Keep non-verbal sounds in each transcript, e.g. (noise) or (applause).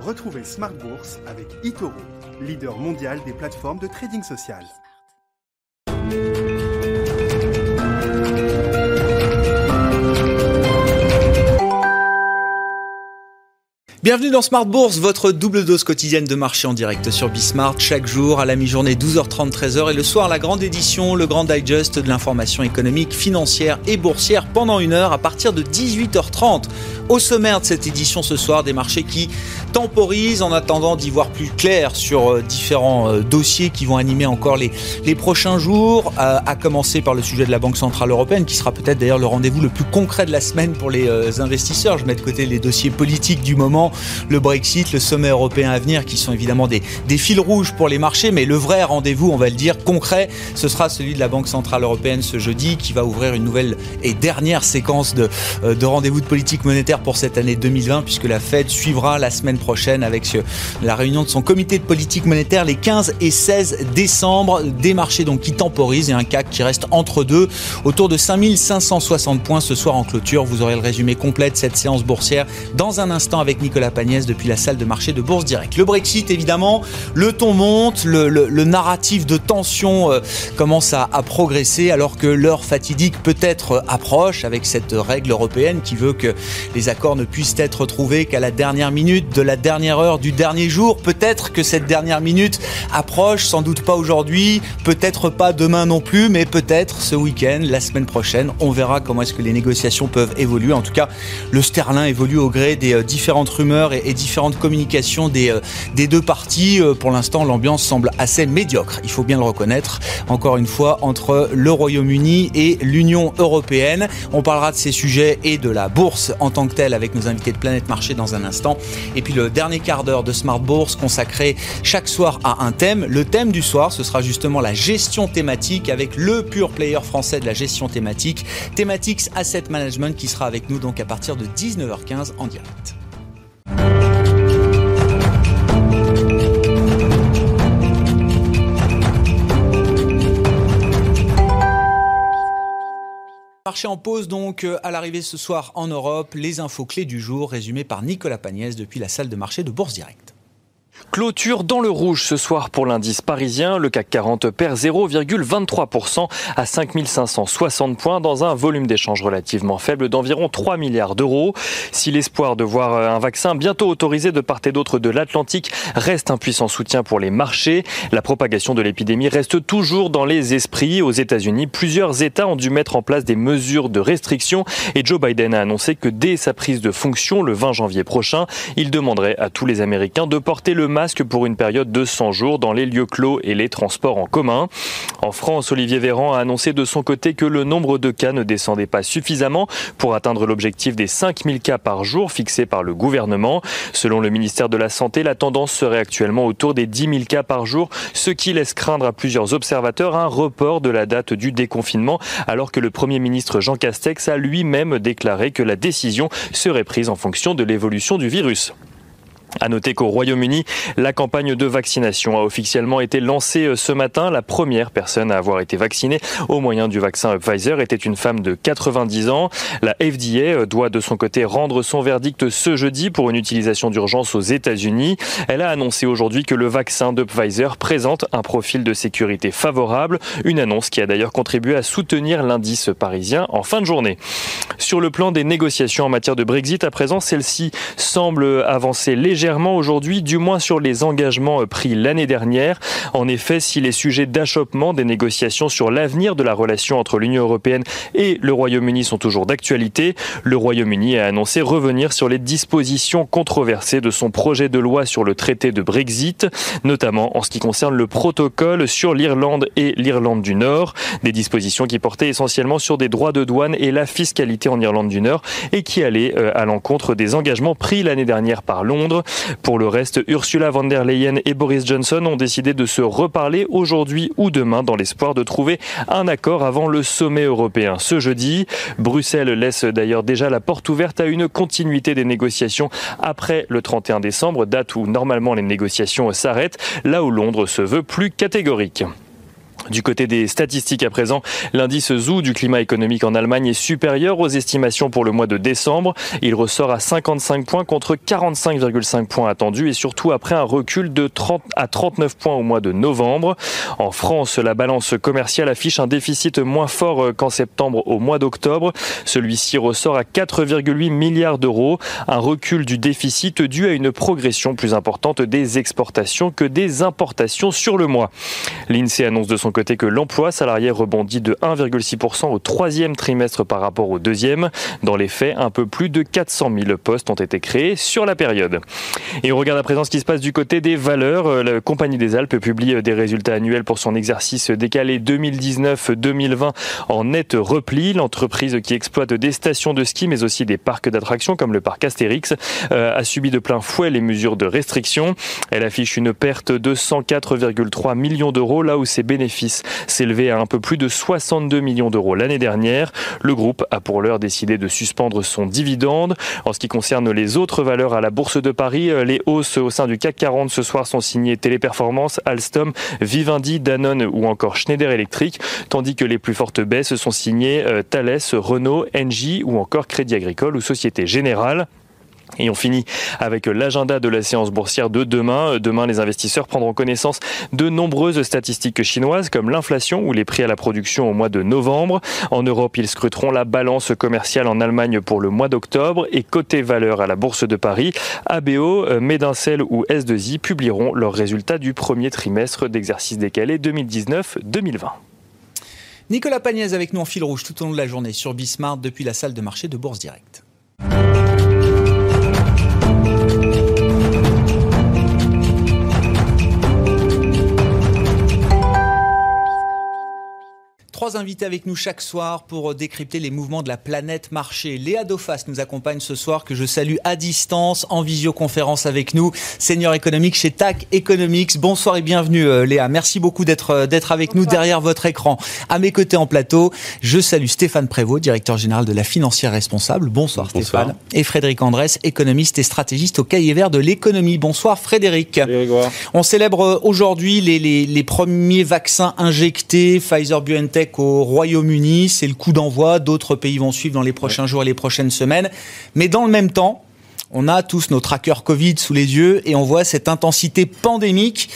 Retrouvez Smart Bourse avec eToro, leader mondial des plateformes de trading social. Bienvenue dans Smart Bourse, votre double dose quotidienne de marché en direct sur Bismart, chaque jour à la mi-journée 12h30, 13h et le soir la grande édition, le grand digest de l'information économique, financière et boursière pendant une heure à partir de 18h30. Au sommaire de cette édition ce soir, des marchés qui temporisent en attendant d'y voir plus clair sur euh, différents euh, dossiers qui vont animer encore les, les prochains jours, à commencer par le sujet de la Banque Centrale Européenne qui sera peut-être d'ailleurs le rendez-vous le plus concret de la semaine pour les euh, investisseurs. Je mets de côté les dossiers politiques du moment le Brexit, le sommet européen à venir, qui sont évidemment des, des fils rouges pour les marchés, mais le vrai rendez-vous, on va le dire, concret, ce sera celui de la Banque Centrale Européenne ce jeudi, qui va ouvrir une nouvelle et dernière séquence de, euh, de rendez-vous de politique monétaire pour cette année 2020, puisque la Fed suivra la semaine prochaine avec la réunion de son comité de politique monétaire les 15 et 16 décembre, des marchés donc qui temporisent et un CAC qui reste entre deux, autour de 5560 points ce soir en clôture. Vous aurez le résumé complet de cette séance boursière dans un instant avec Nicolas la Pagnès depuis la salle de marché de Bourse Direct. Le Brexit, évidemment, le ton monte, le, narratif de tension euh, commence à, progresser alors que l'heure fatidique peut-être approche avec cette règle européenne qui veut que les accords ne puissent être trouvés qu'à la dernière minute de la dernière heure du dernier jour. Peut-être que cette dernière minute approche, sans doute pas aujourd'hui, peut-être pas demain non plus, mais peut-être ce week-end, la semaine prochaine. On verra comment est-ce que les négociations peuvent évoluer. En tout cas, le sterling évolue au gré des euh, différentes rumeurs et, différentes communications des, euh, des deux parties. Euh, pour l'instant, l'ambiance semble assez médiocre, il faut bien le reconnaître. Encore une fois, entre le Royaume-Uni et l'Union européenne. On parlera de ces sujets et de la bourse en tant que avec nos invités de Planète Marché dans un instant. Et puis le dernier quart d'heure de Smart Bourse consacré chaque soir à un thème. Le thème du soir, ce sera justement la gestion thématique avec le pur player français de la gestion thématique, Thematics Asset Management qui sera avec nous donc à partir de 19h15 en direct. Marché en pause donc euh, à l'arrivée ce soir en Europe. Les infos clés du jour résumées par Nicolas Pagnès depuis la salle de marché de Bourse Direct. Clôture dans le rouge ce soir pour l'indice parisien. Le CAC 40 perd 0,23% à 5560 points dans un volume d'échange relativement faible d'environ 3 milliards d'euros. Si l'espoir de voir un vaccin bientôt autorisé de part et d'autre de l'Atlantique reste un puissant soutien pour les marchés, la propagation de l'épidémie reste toujours dans les esprits. Aux États-Unis, plusieurs États ont dû mettre en place des mesures de restriction et Joe Biden a annoncé que dès sa prise de fonction le 20 janvier prochain, il demanderait à tous les Américains de porter le masque pour une période de 100 jours dans les lieux clos et les transports en commun. En France, Olivier Véran a annoncé de son côté que le nombre de cas ne descendait pas suffisamment pour atteindre l'objectif des 5000 cas par jour fixé par le gouvernement. Selon le ministère de la Santé, la tendance serait actuellement autour des 10 000 cas par jour, ce qui laisse craindre à plusieurs observateurs un report de la date du déconfinement, alors que le Premier ministre Jean Castex a lui-même déclaré que la décision serait prise en fonction de l'évolution du virus. À noter qu'au Royaume-Uni, la campagne de vaccination a officiellement été lancée euh, ce matin. La première personne à avoir été vaccinée au moyen du vaccin Pfizer était une femme de 90 ans. La FDA euh, doit de son côté rendre son verdict ce jeudi pour une utilisation d'urgence aux États-Unis. Elle a annoncé aujourd'hui que le vaccin de Pfizer présente un profil de sécurité favorable, une annonce qui a d'ailleurs contribué à soutenir l'indice parisien en fin de journée. Sur le plan des négociations en matière de Brexit, à présent, celle-ci semble avancer légèrement légèrement aujourd'hui, du moins sur les engagements pris l'année dernière. En effet, si les sujets d'achoppement des négociations sur l'avenir de la relation entre l'Union européenne et le Royaume-Uni sont toujours d'actualité, le Royaume-Uni a annoncé revenir sur les dispositions controversées de son projet de loi sur le traité de Brexit, notamment en ce qui concerne le protocole sur l'Irlande et l'Irlande du Nord, des dispositions qui portaient essentiellement sur des droits de douane et la fiscalité en Irlande du Nord et qui allaient euh, à l'encontre des engagements pris l'année dernière par Londres. Pour le reste, Ursula von der Leyen et Boris Johnson ont décidé de se reparler aujourd'hui ou demain dans l'espoir de trouver un accord avant le sommet européen ce jeudi. Bruxelles laisse d'ailleurs déjà la porte ouverte à une continuité des négociations après le 31 décembre, date où normalement les négociations s'arrêtent, là où Londres se veut plus catégorique. Du côté des statistiques à présent, l'indice ZOO du climat économique en Allemagne est supérieur aux estimations pour le mois de décembre. Il ressort à 55 points contre 45,5 points attendus et surtout après un recul de 30 à 39 points au mois de novembre. En France, la balance commerciale affiche un déficit moins fort qu'en septembre au mois d'octobre. Celui-ci ressort à 4,8 milliards d'euros, un recul du déficit dû à une progression plus importante des exportations que des importations sur le mois. L'INSEE annonce de son côté côté que l'emploi salarié rebondit de 1,6% au troisième trimestre par rapport au deuxième. Dans les faits, un peu plus de 400 000 postes ont été créés sur la période. Et on regarde à présent ce qui se passe du côté des valeurs. La Compagnie des Alpes publie des résultats annuels pour son exercice décalé 2019-2020 en net repli. L'entreprise qui exploite des stations de ski mais aussi des parcs d'attractions comme le parc Astérix euh, a subi de plein fouet les mesures de restriction. Elle affiche une perte de 104,3 millions d'euros là où ses bénéfices s'élevait à un peu plus de 62 millions d'euros l'année dernière. Le groupe a pour l'heure décidé de suspendre son dividende. En ce qui concerne les autres valeurs à la Bourse de Paris, euh, les hausses au sein du CAC 40 ce soir sont signées Téléperformance, Alstom, Vivendi, Danone ou encore Schneider Electric, tandis que les plus fortes baisses sont signées euh, Thales, Renault, Engie ou encore Crédit Agricole ou Société Générale. Et on finit avec l'agenda de la séance boursière de demain. Demain, les investisseurs prendront connaissance de nombreuses statistiques chinoises comme l'inflation ou les prix à la production au mois de novembre. En Europe, ils scruteront la balance commerciale en Allemagne pour le mois d'octobre et côté valeur à la Bourse de Paris, ABO, Medincel ou S2I publieront leurs résultats du premier trimestre d'exercice décalé 2019-2020. Nicolas Pagnès avec nous en fil rouge tout au long de la journée sur Bismart depuis la salle de marché de Bourse Direct. Trois invités avec nous chaque soir pour décrypter les mouvements de la planète marché. Léa Dofas nous accompagne ce soir, que je salue à distance, en visioconférence avec nous, senior économique chez TAC Economics. Bonsoir et bienvenue euh, Léa. Merci beaucoup d'être euh, d'être avec nous derrière votre écran. À mes côtés en plateau, je salue Stéphane Prévost, directeur général de la financière responsable. Bonsoir, Stéphane. Et Frédéric Andrès, économiste et stratégiste au cahier vert de l'économie. Bonsoir Frédéric. On célèbre euh, aujourd'hui les, les, les premiers vaccins injectés, Pfizer BioNTech au Royaume-Uni. C'est le coup d'envoi. D'autres pays vont suivre dans les prochains jours et les prochaines semaines. Mais dans le même temps, on a tous nos trackers Covid sous les yeux et on voit cette intensité pandémique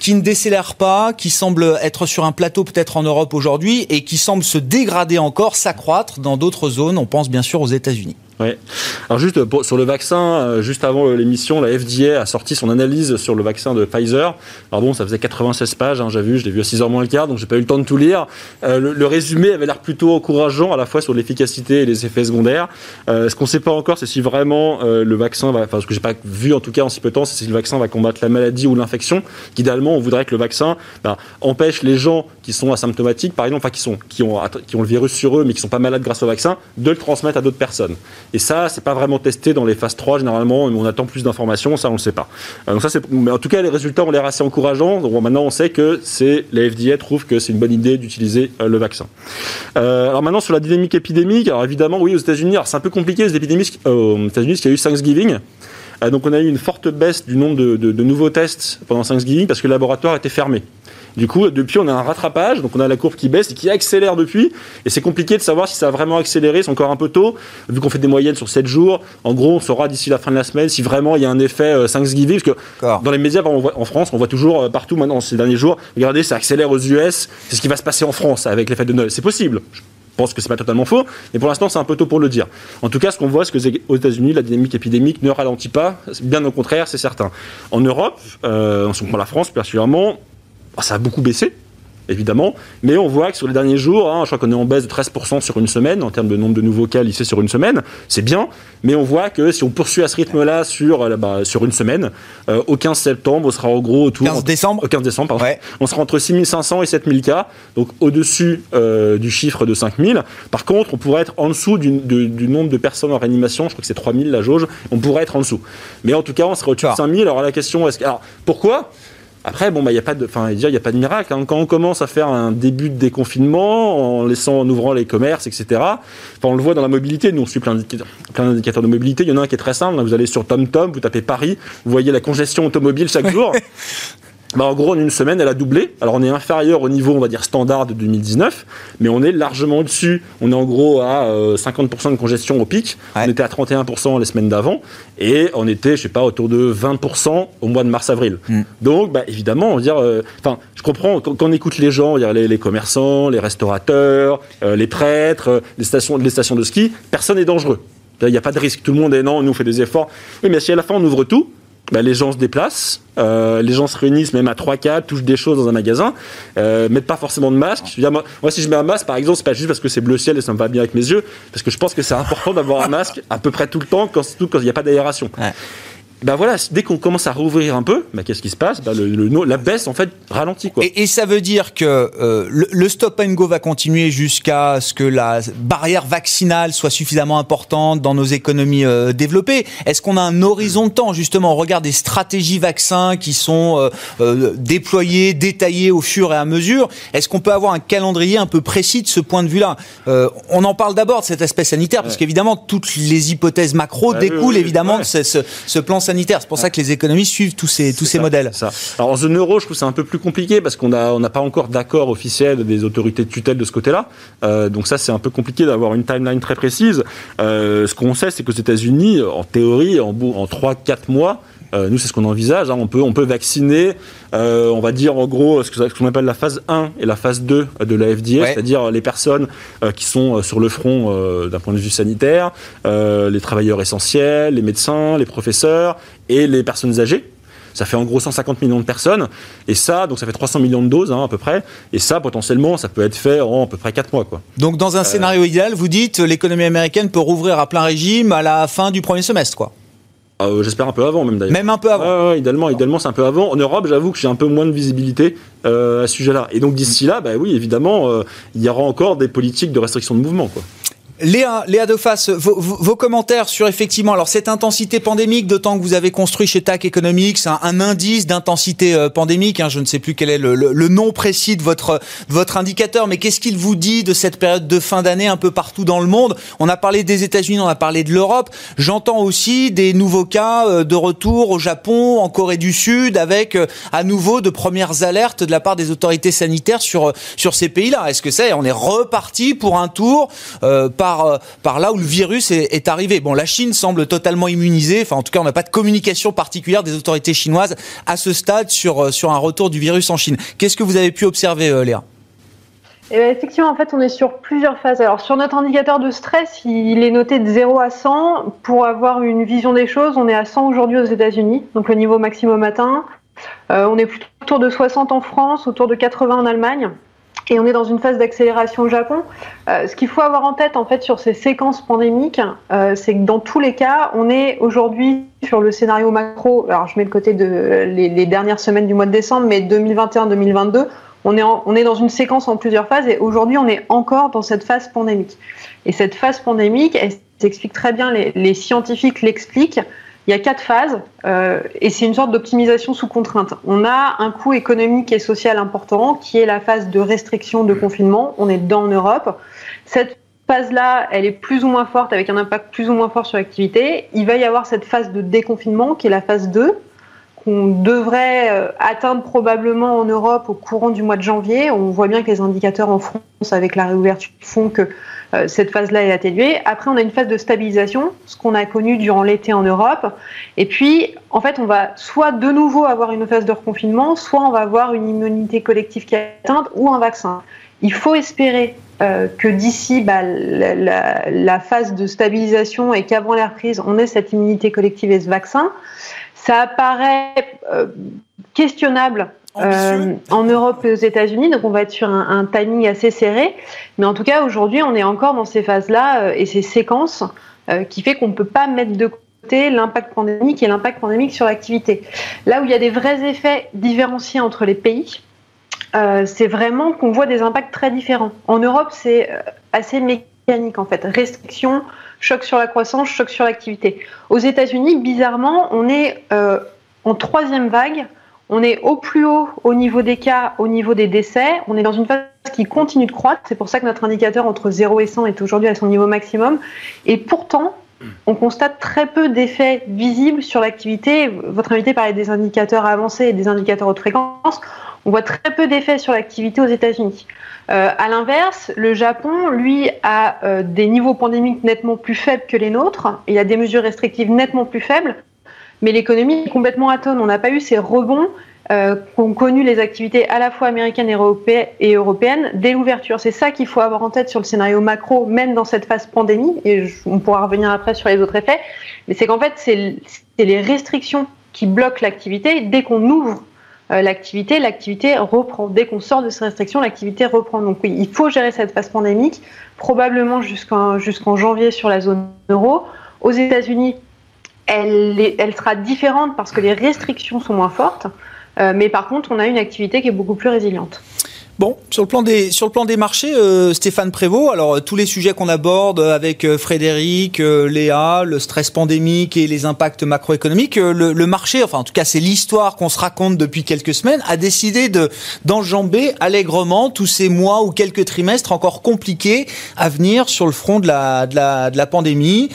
qui ne décélère pas, qui semble être sur un plateau peut-être en Europe aujourd'hui et qui semble se dégrader encore, s'accroître dans d'autres zones. On pense bien sûr aux États-Unis. Alors juste sur le vaccin, euh, juste avant l'émission, la FDA a sorti son analyse sur le vaccin de Pfizer. Alors bon, ça faisait 96 pages, hein, j'ai vu, je l'ai vu à 6 h moins le quart, donc j'ai pas eu le temps de tout lire. Euh, le, résumé avait l'air plutôt encourageant à la fois sur l'efficacité et les effets secondaires. Euh, ce qu'on ne sait pas encore, c'est si vraiment le vaccin va, enfin ce que j'ai pas vu en tout cas en si peu de temps, c'est si le vaccin va combattre la maladie ou l'infection. Qu'idéalement, on voudrait que le vaccin ben, empêche les gens qui sont asymptomatiques, par exemple, enfin qui sont qui ont qui ont le virus sur eux mais qui sont pas malades grâce au vaccin, de le transmettre à d'autres personnes. Et ça, c'est pas vraiment testé dans les phases 3 généralement, on attend plus d'informations, ça on le sait pas. Euh, donc ça, mais en tout cas, les résultats ont l'air assez encourageants. Donc maintenant, on sait que c'est la FDA trouve que c'est une bonne idée d'utiliser euh, le vaccin. Euh, alors maintenant sur la dynamique épidémique, alors évidemment, oui, aux États-Unis, c'est un peu compliqué les épidémies aux États-Unis, parce qu'il y a eu Thanksgiving. Donc on a eu une forte baisse du nombre de, de nouveaux tests pendant Thanksgiving parce que le laboratoire était fermé. Du coup, depuis, on a un rattrapage, donc on a la courbe qui baisse et qui accélère depuis. Et c'est compliqué de savoir si ça a vraiment accéléré, c'est encore un peu tôt, vu qu'on fait des moyennes sur 7 jours. En gros, on saura d'ici la fin de la semaine si vraiment il y a un effet euh, Thanksgiving, parce que dans les médias, en France, on voit toujours euh, partout maintenant ces derniers jours, regardez, ça accélère aux US, c'est ce qui va se passer en France avec l'effet de Noël. C'est possible. Je pense que c'est pas totalement faux, mais pour l'instant c'est un peu tôt pour le dire. En tout cas, ce qu'on voit, c'est que aux États-Unis, la dynamique épidémique ne ralentit pas, bien au contraire, c'est certain. En Europe, euh, en ce moment la France particulièrement, ça a beaucoup baissé évidemment. Mais on voit que sur les derniers jours, hein, je crois qu'on est en baisse de 13% sur une semaine en termes de nombre de nouveaux cas lissés sur une semaine. C'est bien, mais on voit que si on poursuit à ce rythme-là sur, euh, bah, sur une semaine, euh, au 15 septembre, on sera en gros autour. 15 décembre Au 15 décembre, pardon. On sera entre 6500 et 7000 cas, donc au-dessus euh, du chiffre de 5000. Par contre, on pourrait être en dessous du, du, nombre de personnes en réanimation. Je crois que c'est 3000 la jauge. On pourrait être en dessous. Mais en tout cas, on sera au-dessus de 5000. Alors la question, est-ce que. Alors pourquoi? Après, bon, bah, il n'y a pas de, enfin, il y a pas de miracle. Hein. Quand on commence à faire un début de déconfinement, en laissant, en ouvrant les commerces, etc. Enfin, on le voit dans la mobilité. Nous, on suit plein d'indicateurs de mobilité. Il y en a un qui est très simple. Vous allez sur TomTom, vous tapez Paris, vous voyez la congestion automobile chaque jour. (laughs) bah, en gros, en une semaine, elle a doublé. Alors, on est inférieur au niveau, on va dire, standard de 2019, mais on est largement au-dessus. On est en gros à 50% de congestion au pic. On était à 31% les semaines d'avant. Et on était, je sais pas, autour de 20% au mois de mars-avril. Mm. Donc, bah, évidemment, on va dire, enfin, je comprends, quand, on écoute les gens, les, les commerçants, les restaurateurs, les prêtres, les stations, les stations de ski, personne n'est dangereux. Il n'y a pas de risque. Tout le monde est non, on nous fait des efforts. Oui, mais si à la fin on ouvre tout, bah, les gens se déplacent, euh, les gens se réunissent même à 3-4, touchent des choses dans un magasin, euh, mettent pas forcément de masque. moi, si je mets un masque, par exemple, c'est pas juste parce que c'est bleu ciel et ça me va bien avec mes yeux, parce que je pense que c'est important d'avoir un masque à peu près tout le temps, quand, surtout quand il n'y a pas d'aération. Ben voilà, dès qu'on commence à rouvrir un peu, ben qu'est-ce qui se passe? Ben le, La baisse, en fait, ralentit. Quoi. Et, ça veut dire que euh, le, stop and go va continuer jusqu'à ce que la barrière vaccinale soit suffisamment importante dans nos économies euh, développées. Est-ce qu'on a un horizon de temps, justement, on regarde des stratégies vaccins qui sont euh, déployées, détaillées au fur et à mesure Est-ce qu'on peut avoir un calendrier un peu précis de ce point de vue-là? On en parle d'abord de cet aspect sanitaire, parce qu'évidemment, toutes les hypothèses macro bah découlent évidemment de ce, ce, ce plan sanitaire c'est pour ça que les économies suivent tous ces, tous ces modèles. Ça. Alors en zone euro, je trouve c'est un peu plus compliqué parce qu'on n'a on pas encore d'accord officiel des autorités de tutelle de ce côté-là. Euh, donc ça, c'est un peu compliqué d'avoir une timeline très précise. Euh, ce qu'on sait, c'est qu'aux États-Unis, en théorie, en, en 3-4 mois, euh, nous, c'est ce qu'on envisage. Hein. On, peut, on peut vacciner, euh, on va dire en gros ce qu'on appelle la phase 1 et la phase 2 de la FDA, c'est-à-dire les personnes euh, qui sont sur le front d'un point de vue sanitaire, les travailleurs essentiels, les médecins, les professeurs et les personnes âgées. Ça fait en gros 150 millions de personnes. Et ça, donc ça fait 300 millions de doses hein, à peu près. Et ça, potentiellement, ça peut être fait en à peu près 4 mois. Quoi. Donc dans un scénario idéal, vous dites l'économie américaine peut rouvrir à plein régime à la fin du premier semestre. quoi. Ah, euh, j'espère un peu avant même d'ailleurs. Même un peu avant. Ouais, idéalement, idéalement c'est un peu avant. En Europe, j'avoue que j'ai un peu moins de visibilité euh, à ce sujet-là. Et donc d'ici là, bah oui, évidemment, euh, il y aura encore des politiques de restriction de mouvement. Quoi. Léa, Léa de face, vos, commentaires sur effectivement alors cette intensité pandémique, d'autant que vous avez construit chez TAC Economics un, un indice d'intensité euh, pandémique. Hein, je ne sais plus quel est le, le, nom précis de votre votre indicateur, mais qu'est-ce qu'il vous dit de cette période de fin d'année un peu partout dans le monde? On a parlé des États-Unis, on a parlé de l'Europe. J'entends aussi des nouveaux cas euh, de retour au Japon, en Corée du Sud, avec euh, à nouveau de premières alertes de la part des autorités sanitaires sur sur ces pays-là. Est-ce que c'est on est reparti pour un tour euh, euh, par, là où le virus est, arrivé. Bon, la Chine semble totalement immunisée. Enfin, en tout cas, on n'a pas de communication particulière des autorités chinoises à ce stade sur, euh, sur un retour du virus en Chine. Qu'est-ce que vous avez pu observer, euh, Léa? Eh ben, effectivement, en fait, on est sur plusieurs phases. Alors, sur notre indicateur de stress, il est noté de 0 à 100. Pour avoir une vision des choses, on est à 100 aujourd'hui aux États-Unis, donc le niveau maximum atteint. on est plutôt autour de 60 en France, autour de 80 en Allemagne et on est dans une phase d'accélération au Japon. Euh, ce qu'il faut avoir en tête en fait sur ces séquences pandémiques, euh, c'est que dans tous les cas, on est aujourd'hui sur le scénario macro. Alors je mets de côté de les, dernières semaines du mois de décembre, mais 2021-2022, on est on est dans une séquence en plusieurs phases et aujourd'hui on est encore dans cette phase pandémique. Et cette phase pandémique, elle s'explique très bien, les, les scientifiques l'expliquent. Il y a quatre phases euh, et c'est une sorte d'optimisation sous contrainte. On a un coût économique et social important qui est la phase de restriction de confinement. On est dedans en Europe. Cette phase-là, elle est plus ou moins forte avec un impact plus ou moins fort sur l'activité. Il va y avoir cette phase de déconfinement qui est la phase 2 qu'on devrait euh, atteindre probablement en Europe au courant du mois de janvier. On voit bien que les indicateurs en France avec la réouverture font que euh, cette phase-là est atténuée. Après, on a une phase de stabilisation, ce qu'on a connu durant l'été en Europe. Et puis, en fait, on va soit de nouveau avoir une phase de reconfinement, soit on va avoir une immunité collective qui est atteinte ou un vaccin. Il faut espérer euh, que d'ici bah, la, phase de stabilisation et qu'avant la reprise, on ait cette immunité collective et ce vaccin. Ça apparaît euh, questionnable euh, en Europe et aux États-Unis, donc on va être sur un, timing assez serré. Mais en tout cas, aujourd'hui, on est encore dans ces phases-là euh, et ces séquences euh, qui fait qu'on ne peut pas mettre de côté l'impact pandémique et l'impact pandémique sur l'activité. Là où il y a des vrais effets différenciés entre les pays, c'est vraiment qu'on voit des impacts très différents. En Europe, c'est assez mécanique en fait. Restriction, choc sur la croissance, choc sur l'activité. Aux États-Unis, bizarrement, on est en troisième vague on est au plus haut au niveau des cas, au niveau des décès. On est dans une phase qui continue de croître. C'est pour ça que notre indicateur entre 0 et 100 est aujourd'hui à son niveau maximum. Et pourtant, on constate très peu d'effets visibles sur l'activité. Votre invité parlait des indicateurs avancés et des indicateurs haute fréquence. On voit très peu d'effets sur l'activité aux États-Unis. Euh, à l'inverse, le Japon, lui, a euh, des niveaux pandémiques nettement plus faibles que les nôtres. Il y a des mesures restrictives nettement plus faibles, mais l'économie est complètement atone. On n'a pas eu ces rebonds euh, qu'ont connu les activités à la fois américaines et européennes dès l'ouverture. C'est ça qu'il faut avoir en tête sur le scénario macro, même dans cette phase pandémie, et on pourra revenir après sur les autres effets, mais c'est qu'en fait, c'est les restrictions qui bloquent l'activité. Dès qu'on ouvre l'activité, l'activité reprend. Dès qu'on sort de ces restrictions, l'activité reprend. Donc oui, il faut gérer cette phase pandémique, probablement jusqu'en janvier sur la zone euro. Aux États-Unis, elle, elle sera différente parce que les restrictions sont moins fortes. Euh, mais par contre, on a une activité qui est beaucoup plus résiliente. Bon, sur le plan des sur le plan des marchés, euh, Stéphane Prévost. Alors euh, tous les sujets qu'on aborde avec Frédéric, Léa, le stress pandémique et les impacts macroéconomiques, le, le, marché, enfin en tout cas c'est l'histoire qu'on se raconte depuis quelques semaines, a décidé de d'enjamber allègrement tous ces mois ou quelques trimestres encore compliqués à venir sur le front de la de la, de la pandémie,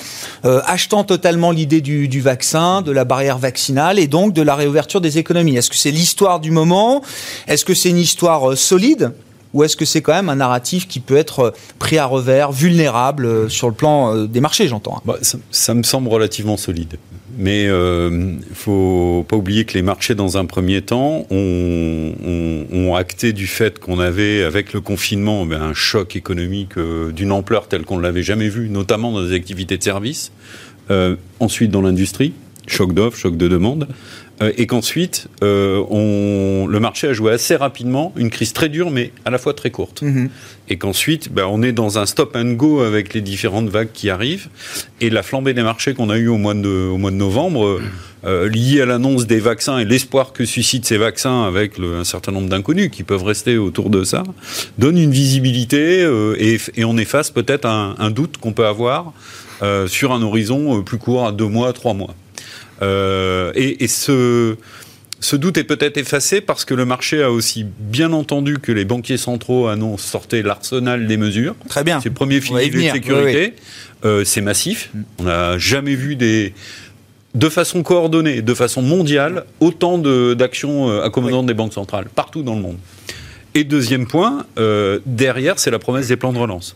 achetant totalement l'idée du, du vaccin, de la barrière vaccinale et donc de la réouverture des économies. Est-ce que c'est l'histoire du moment? Est-ce que c'est une histoire solide? Ou est-ce que c'est quand même un narratif qui peut être euh, pris à revers, vulnérable euh, sur le plan euh, des marchés, j'entends hein bah, ça, me semble relativement solide. Mais il ne faut pas oublier que les marchés, dans un premier temps, ont, acté du fait qu'on avait, avec le confinement, ben, un choc économique d'une ampleur telle qu'on ne l'avait jamais vu, notamment dans les activités de services. ensuite, dans l'industrie, choc d'offres, choc de demande. Euh, et qu'ensuite, euh, on, le marché a joué assez rapidement une crise très dure, mais à la fois très courte. Mhm. Et qu'ensuite, ben, on est dans un stop and go avec les différentes vagues qui arrivent. Et la flambée des marchés qu'on a eu au mois de, au mois de novembre, euh, liée à l'annonce des vaccins et l'espoir que suscitent ces vaccins avec un certain nombre d'inconnus qui peuvent rester autour de ça, donne une visibilité et, et, on efface peut-être un, un, doute qu'on peut avoir sur un horizon plus court, à deux mois, trois mois. Euh, et, ce, ce doute est peut-être effacé parce que le marché a aussi bien entendu que les banquiers centraux annoncent sortir l'arsenal des mesures. Très bien. C'est le premier filet de sécurité. Euh, c'est massif. Mm. On n'a jamais vu des de façon coordonnée, de façon mondiale, autant d'actions euh, accommodantes des banques centrales, partout dans le monde. Et deuxième point, derrière, c'est la promesse des plans de relance.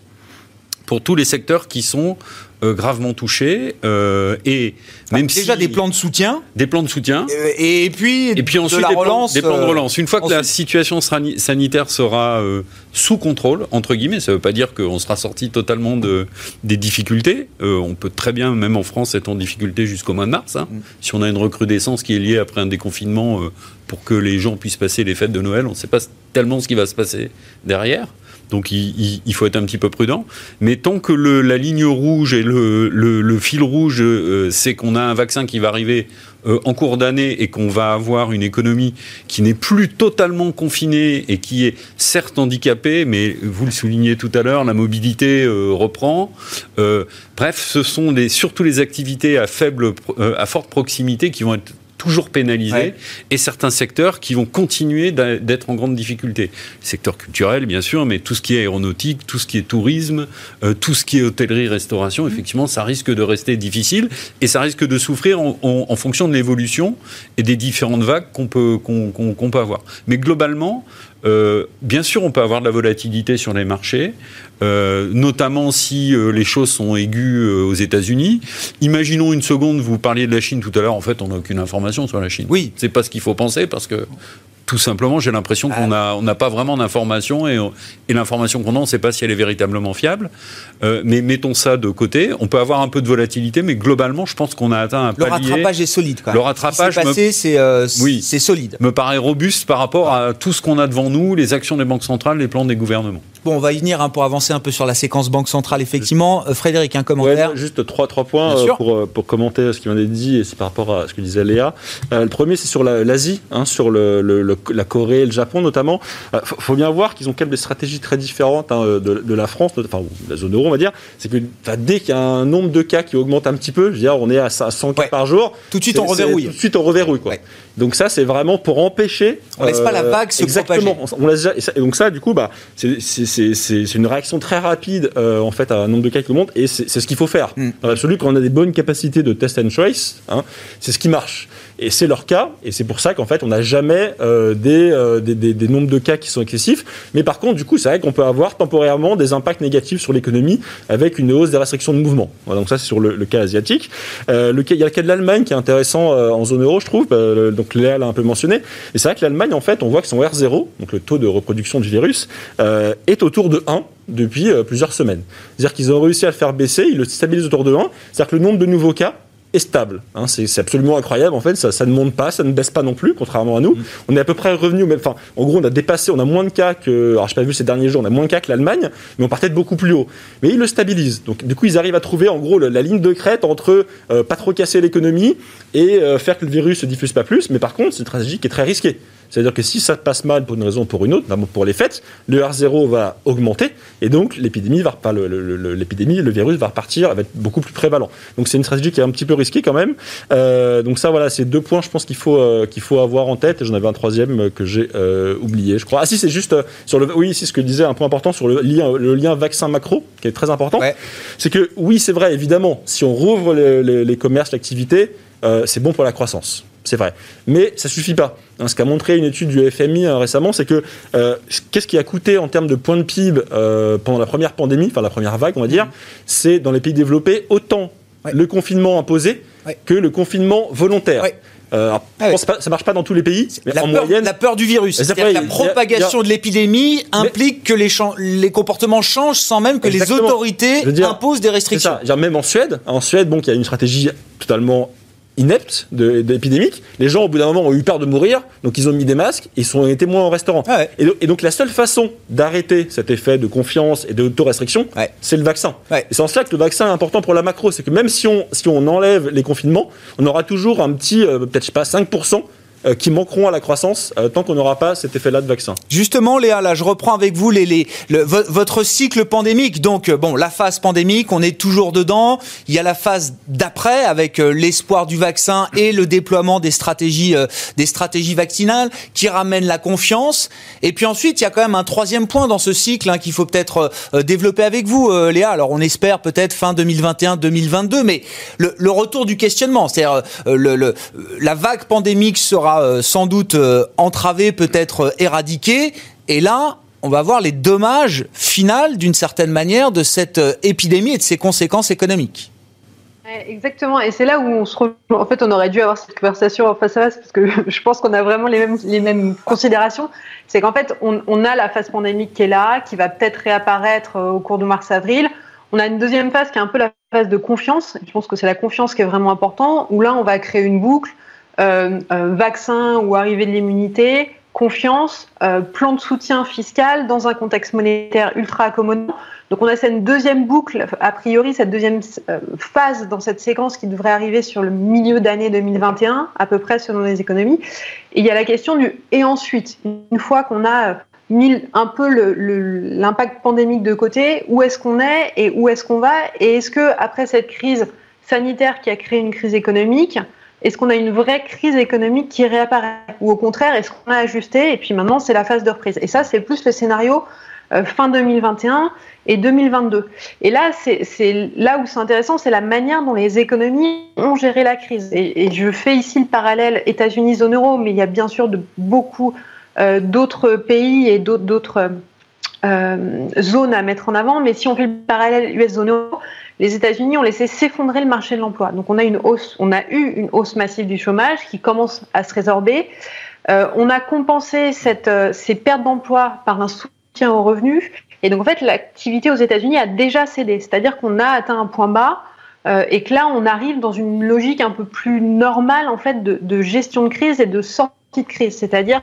Pour tous les secteurs qui sont euh, gravement touchés. Euh, et même déjà des plans de soutien, des plans de soutien, euh, et, puis et puis ensuite des, plans, de relance. Une fois que la situation sanitaire sera sous contrôle entre guillemets, ça ne veut pas dire qu'on sera sorti totalement de, des difficultés. on peut très bien, même en France, être en difficulté jusqu'au mois de mars. Hein. Mm. Si on a une recrudescence qui est liée après un déconfinement pour que les gens puissent passer les fêtes de Noël, on ne sait pas tellement ce qui va se passer derrière. Donc il, faut être un petit peu prudent. Mais tant que la ligne rouge et le, fil rouge, euh, c'est qu'on a un vaccin qui va arriver euh, en cours d'année et qu'on va avoir une économie qui n'est plus totalement confinée et qui est certes handicapée, mais vous le soulignez tout à l'heure, la mobilité euh, reprend. bref, ce sont surtout les activités à faible, à forte proximité qui vont être toujours pénalisés, et certains secteurs qui vont continuer d'être en grande difficulté. Le secteur culturel, bien sûr, mais tout ce qui est aéronautique, tout ce qui est tourisme, euh, tout ce qui est hôtellerie, restauration, effectivement, ça risque de rester difficile et ça risque de souffrir en, fonction de l'évolution et des différentes vagues qu'on peut, qu'on peut avoir. Mais globalement, euh, bien sûr, on peut avoir de la volatilité sur les marchés, euh, notamment si euh, les choses sont aiguës aux États-Unis. Imaginons une seconde, vous parliez de la Chine tout à l'heure. En fait, on n'a aucune information sur la Chine. Oui, c'est pas ce qu'il faut penser parce que tout simplement, j'ai l'impression qu'on n'a on pas vraiment d'informations et, et l'information qu'on a, on ne sait pas si elle est véritablement fiable. Euh, mais mettons ça de côté. On peut avoir un peu de volatilité, mais globalement, je pense qu'on a atteint un palier. Le rattrapage est solide. Quand même. Le rattrapage, c'est euh, oui, c'est solide. Me paraît robuste par rapport à tout ce qu'on a devant nous, les actions des banques centrales, les plans des gouvernements. Bon, on va y venir hein, pour avancer un peu sur la séquence banque centrale, effectivement. Euh, Frédéric, un commentaire Juste trois, trois points pour, pour, commenter ce qui vient d'être dit et c'est par rapport à ce que disait Léa. le premier, c'est sur l'Asie, hein, sur le, la Corée, Japon notamment, il euh, faut, bien voir qu'ils ont quand même des stratégies très différentes hein, de, la France, enfin de la zone euro on va dire. C'est que dès qu'il y a un nombre de cas qui augmente un petit peu, je veux dire, on est à 100 cas par jour. Tout de suite on reverrouille. Tout de suite on reverrouille quoi. Donc ça c'est vraiment pour empêcher. On laisse pas la vague se exactement. On, laisse et donc ça du coup bah c'est c'est une réaction très rapide en fait à un nombre de cas qui augmente et c'est ce qu'il faut faire. Mm. Dans l'absolu, quand on a des bonnes capacités de test and trace, hein, c'est ce qui marche. Et c'est leur cas, et c'est pour ça qu'en fait, on n'a jamais euh, des, des, des, nombres de cas qui sont excessifs. Mais par contre, du coup, c'est vrai qu'on peut avoir temporairement des impacts négatifs sur l'économie avec une hausse des restrictions de mouvement. donc ça, c'est sur le, cas asiatique. Euh, il y a le cas de l'Allemagne qui est intéressant euh, en zone euro, je trouve. Donc Léa l'a un peu mentionné. Et c'est vrai que l'Allemagne, en fait, on voit que son R0, donc le taux de reproduction du virus, est autour de 1 depuis plusieurs semaines. C'est-à-dire qu'ils ont réussi à le faire baisser, ils le stabilisent autour de 1. C'est-à-dire que le nombre de nouveaux cas est stable. Hein. c'est absolument incroyable. En fait, ça, ne monte pas, ça ne baisse pas non plus, contrairement à nous. Mm. On est à peu près revenu, même, enfin, en gros, on a dépassé, on a moins de cas que, alors je n'ai pas vu ces derniers jours, on a moins de cas que l'Allemagne, mais on partait de beaucoup plus haut. Mais ils le stabilisent. Donc, du coup, ils arrivent à trouver, en gros, la, ligne de crête entre euh, pas trop casser l'économie et euh, faire que le virus se diffuse pas plus. Mais par contre, c'est une stratégie qui est très risquée. C'est-à-dire que si ça passe mal pour une raison ou pour une autre, notamment pour les fêtes, le R0 va augmenter et donc l'épidémie va pas l'épidémie, le, virus va repartir, va être beaucoup plus prévalent. Donc c'est une stratégie qui est un petit peu risquée quand même. Euh, donc ça voilà, c'est deux points je pense qu'il faut euh, qu'il faut avoir en tête. Et j'en avais un troisième que j'ai euh, oublié, je crois. Ah si c'est juste sur le oui c'est ce que disait un point important sur le lien le lien vaccin macro qui est très important. C'est que oui c'est vrai évidemment si on rouvre les, les commerces l'activité c'est bon pour la croissance c'est vrai. Mais ça suffit pas. Hein, ce qu'a montré une étude du FMI euh, récemment, c'est que euh, qu'est-ce qui a coûté en termes de points de PIB euh, pendant la première pandémie, enfin la première vague, on va dire, c'est dans les pays développés autant le confinement imposé que le confinement volontaire. Ah ça ne marche pas dans tous les pays, mais la en peur, moyenne. La peur du virus. la propagation de l'épidémie implique que les, les, comportements changent sans même que les autorités imposent des restrictions. Ça. Même en Suède, en Suède, bon, il y a une stratégie totalement inepte d'épidémique, les gens au bout d'un moment ont eu peur de mourir, donc ils ont mis des masques et ils sont été moins au restaurant. Ah et, donc la seule façon d'arrêter cet effet de confiance et d'autorestriction, c'est le vaccin. Et c'est en cela que le vaccin est important pour la macro, c'est que même si on, si on enlève les confinements, on aura toujours un petit, euh, peut-être je sais pas, 5% euh, qui manqueront à la croissance euh, tant qu'on n'aura pas cet effet-là de vaccin. Justement, Léa, là, je reprends avec vous les, les votre cycle pandémique. Donc, euh, bon, la phase pandémique, on est toujours dedans. Il y a la phase d'après avec l'espoir du vaccin et le déploiement des stratégies, des stratégies vaccinales qui ramènent la confiance. Et puis ensuite, il y a quand même un troisième point dans ce cycle hein, qu'il faut peut-être développer avec vous, Léa. Alors, on espère peut-être fin 2021-2022, mais le, le, retour du questionnement, c'est-à-dire le, le, la vague pandémique sera euh, sans doute euh, entravé, peut-être euh, éradiqué. Et là, on va voir les dommages finaux, d'une certaine manière, de cette épidémie et de ses conséquences économiques. Exactement, et c'est là où on se En fait, on aurait dû avoir cette conversation en face à face parce que (laughs) je pense qu'on a vraiment les mêmes, les mêmes considérations. C'est qu'en fait, on, on, a la phase pandémique qui est là, qui va peut-être réapparaître au cours de mars-avril. On a une deuxième phase qui est un peu la phase de confiance. Je pense que c'est la confiance qui est vraiment important, où là, on va créer une boucle vaccin ou arrivée de l'immunité, confiance, euh, plan de soutien fiscal dans un contexte monétaire ultra accommodant. Donc on a cette deuxième boucle, a priori cette deuxième euh, phase dans cette séquence qui devrait arriver sur le milieu d'année 2021, à peu près selon les économies. Et il y a la question du et ensuite, une fois qu'on a mis un peu l'impact pandémique de côté, où est-ce qu'on est et où est-ce qu'on va? Et est-ce que après cette crise sanitaire qui a créé une crise économique, est-ce qu'on a une vraie crise économique qui réapparaît Ou au contraire, est-ce qu'on a ajusté et puis maintenant c'est la phase de reprise Et ça, c'est plus le scénario euh, fin 2021 et 2022. Et là, c'est là où c'est intéressant, c'est la manière dont les économies ont géré la crise. Et, je fais ici le parallèle États-Unis zone euro, mais il y a bien sûr de beaucoup euh, d'autres pays et d'autres euh, zones à mettre en avant. Mais si on fait le parallèle US zone euro, les États-Unis ont laissé s'effondrer le marché de l'emploi. Donc on a une hausse, on a eu une hausse massive du chômage qui commence à se résorber. Euh, on a compensé cette, euh, ces pertes d'emploi par un soutien aux revenus. Et donc en fait, l'activité aux États-Unis a déjà cédé, c'est-à-dire qu'on a atteint un point bas euh, et que là, on arrive dans une logique un peu plus normale en fait de, de gestion de crise et de sortie de crise, c'est-à-dire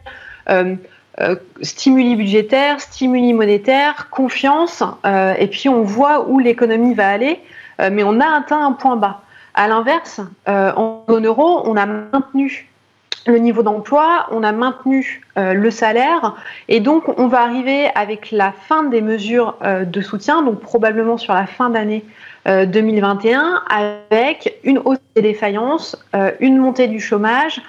euh, stimuli budgétaires, stimuli monétaires, confiance, euh, et puis on voit où l'économie va aller, euh, mais on a atteint un point bas. À l'inverse, en zone euro, on a maintenu le niveau d'emploi, on a maintenu le salaire, et donc on va arriver avec la fin des mesures de soutien, donc probablement sur la fin d'année 2021, avec une hausse des défaillances, une montée du chômage,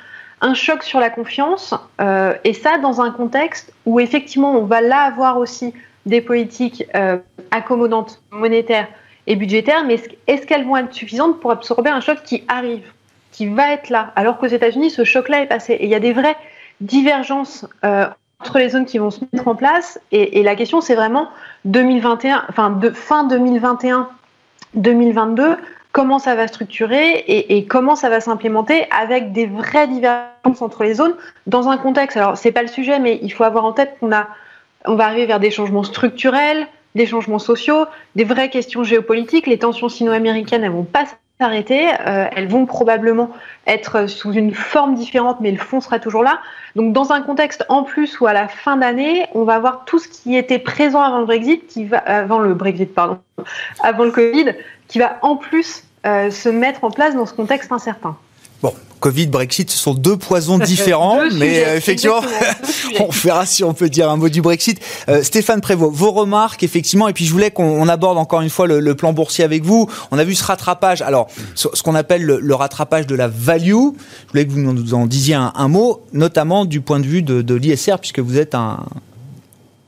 un choc sur la confiance, euh, et ça dans un contexte où effectivement on va là avoir aussi des politiques accommodantes monétaires et budgétaires, mais est-ce qu'elles vont être suffisantes pour absorber un choc qui arrive, qui va être là, alors qu'aux États-Unis, ce choc-là est passé? Et il y a des vraies divergences entre les zones qui vont se mettre en place. Et, la question, c'est vraiment 2021, enfin de fin 2021, 2022 comment ça va structurer et, comment ça va s'implémenter avec des vraies divergences entre les zones dans un contexte. Alors, c'est pas le sujet, mais il faut avoir en tête qu'on a, on va arriver vers des changements structurels, des changements sociaux, des vraies questions géopolitiques. Les tensions sino-américaines, elles vont pas Euh, elles vont probablement être sous une forme différente, mais le fond sera toujours là. Donc, dans un contexte en plus où à la fin d'année, on va avoir tout ce qui était présent avant le Brexit, qui va avant le Brexit, pardon, avant le Covid, qui va en plus euh, se mettre en place dans ce contexte incertain. Bon, Covid, Brexit, ce sont deux poisons (laughs) différents, mais euh, effectivement, (laughs) on verra si on peut dire un mot du Brexit. Euh, Stéphane Prévost, vos remarques, effectivement, et puis je voulais qu'on aborde encore une fois le, plan boursier avec vous. On a vu ce rattrapage, alors ce qu'on appelle le, rattrapage de la value. Je voulais que vous nous en disiez un, mot, notamment du point de vue de, de l'ISR, puisque vous êtes un,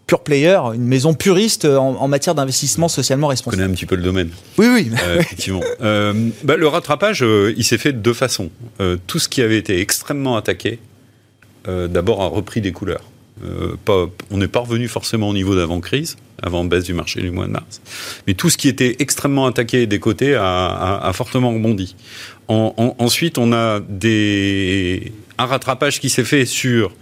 pure player, une maison puriste en, matière d'investissement socialement responsable. Je connais un petit peu le domaine. Oui, oui. Euh, (laughs) effectivement. Euh, bah, le rattrapage, euh, il s'est fait de deux façons. tout ce qui avait été extrêmement attaqué, d'abord a repris des couleurs. Pas, on n'est pas revenu forcément au niveau d'avant-crise, avant baisse du marché du mois de mars. Mais tout ce qui était extrêmement attaqué des côtés a, fortement rebondi. ensuite, on a des, un rattrapage qui s'est fait sur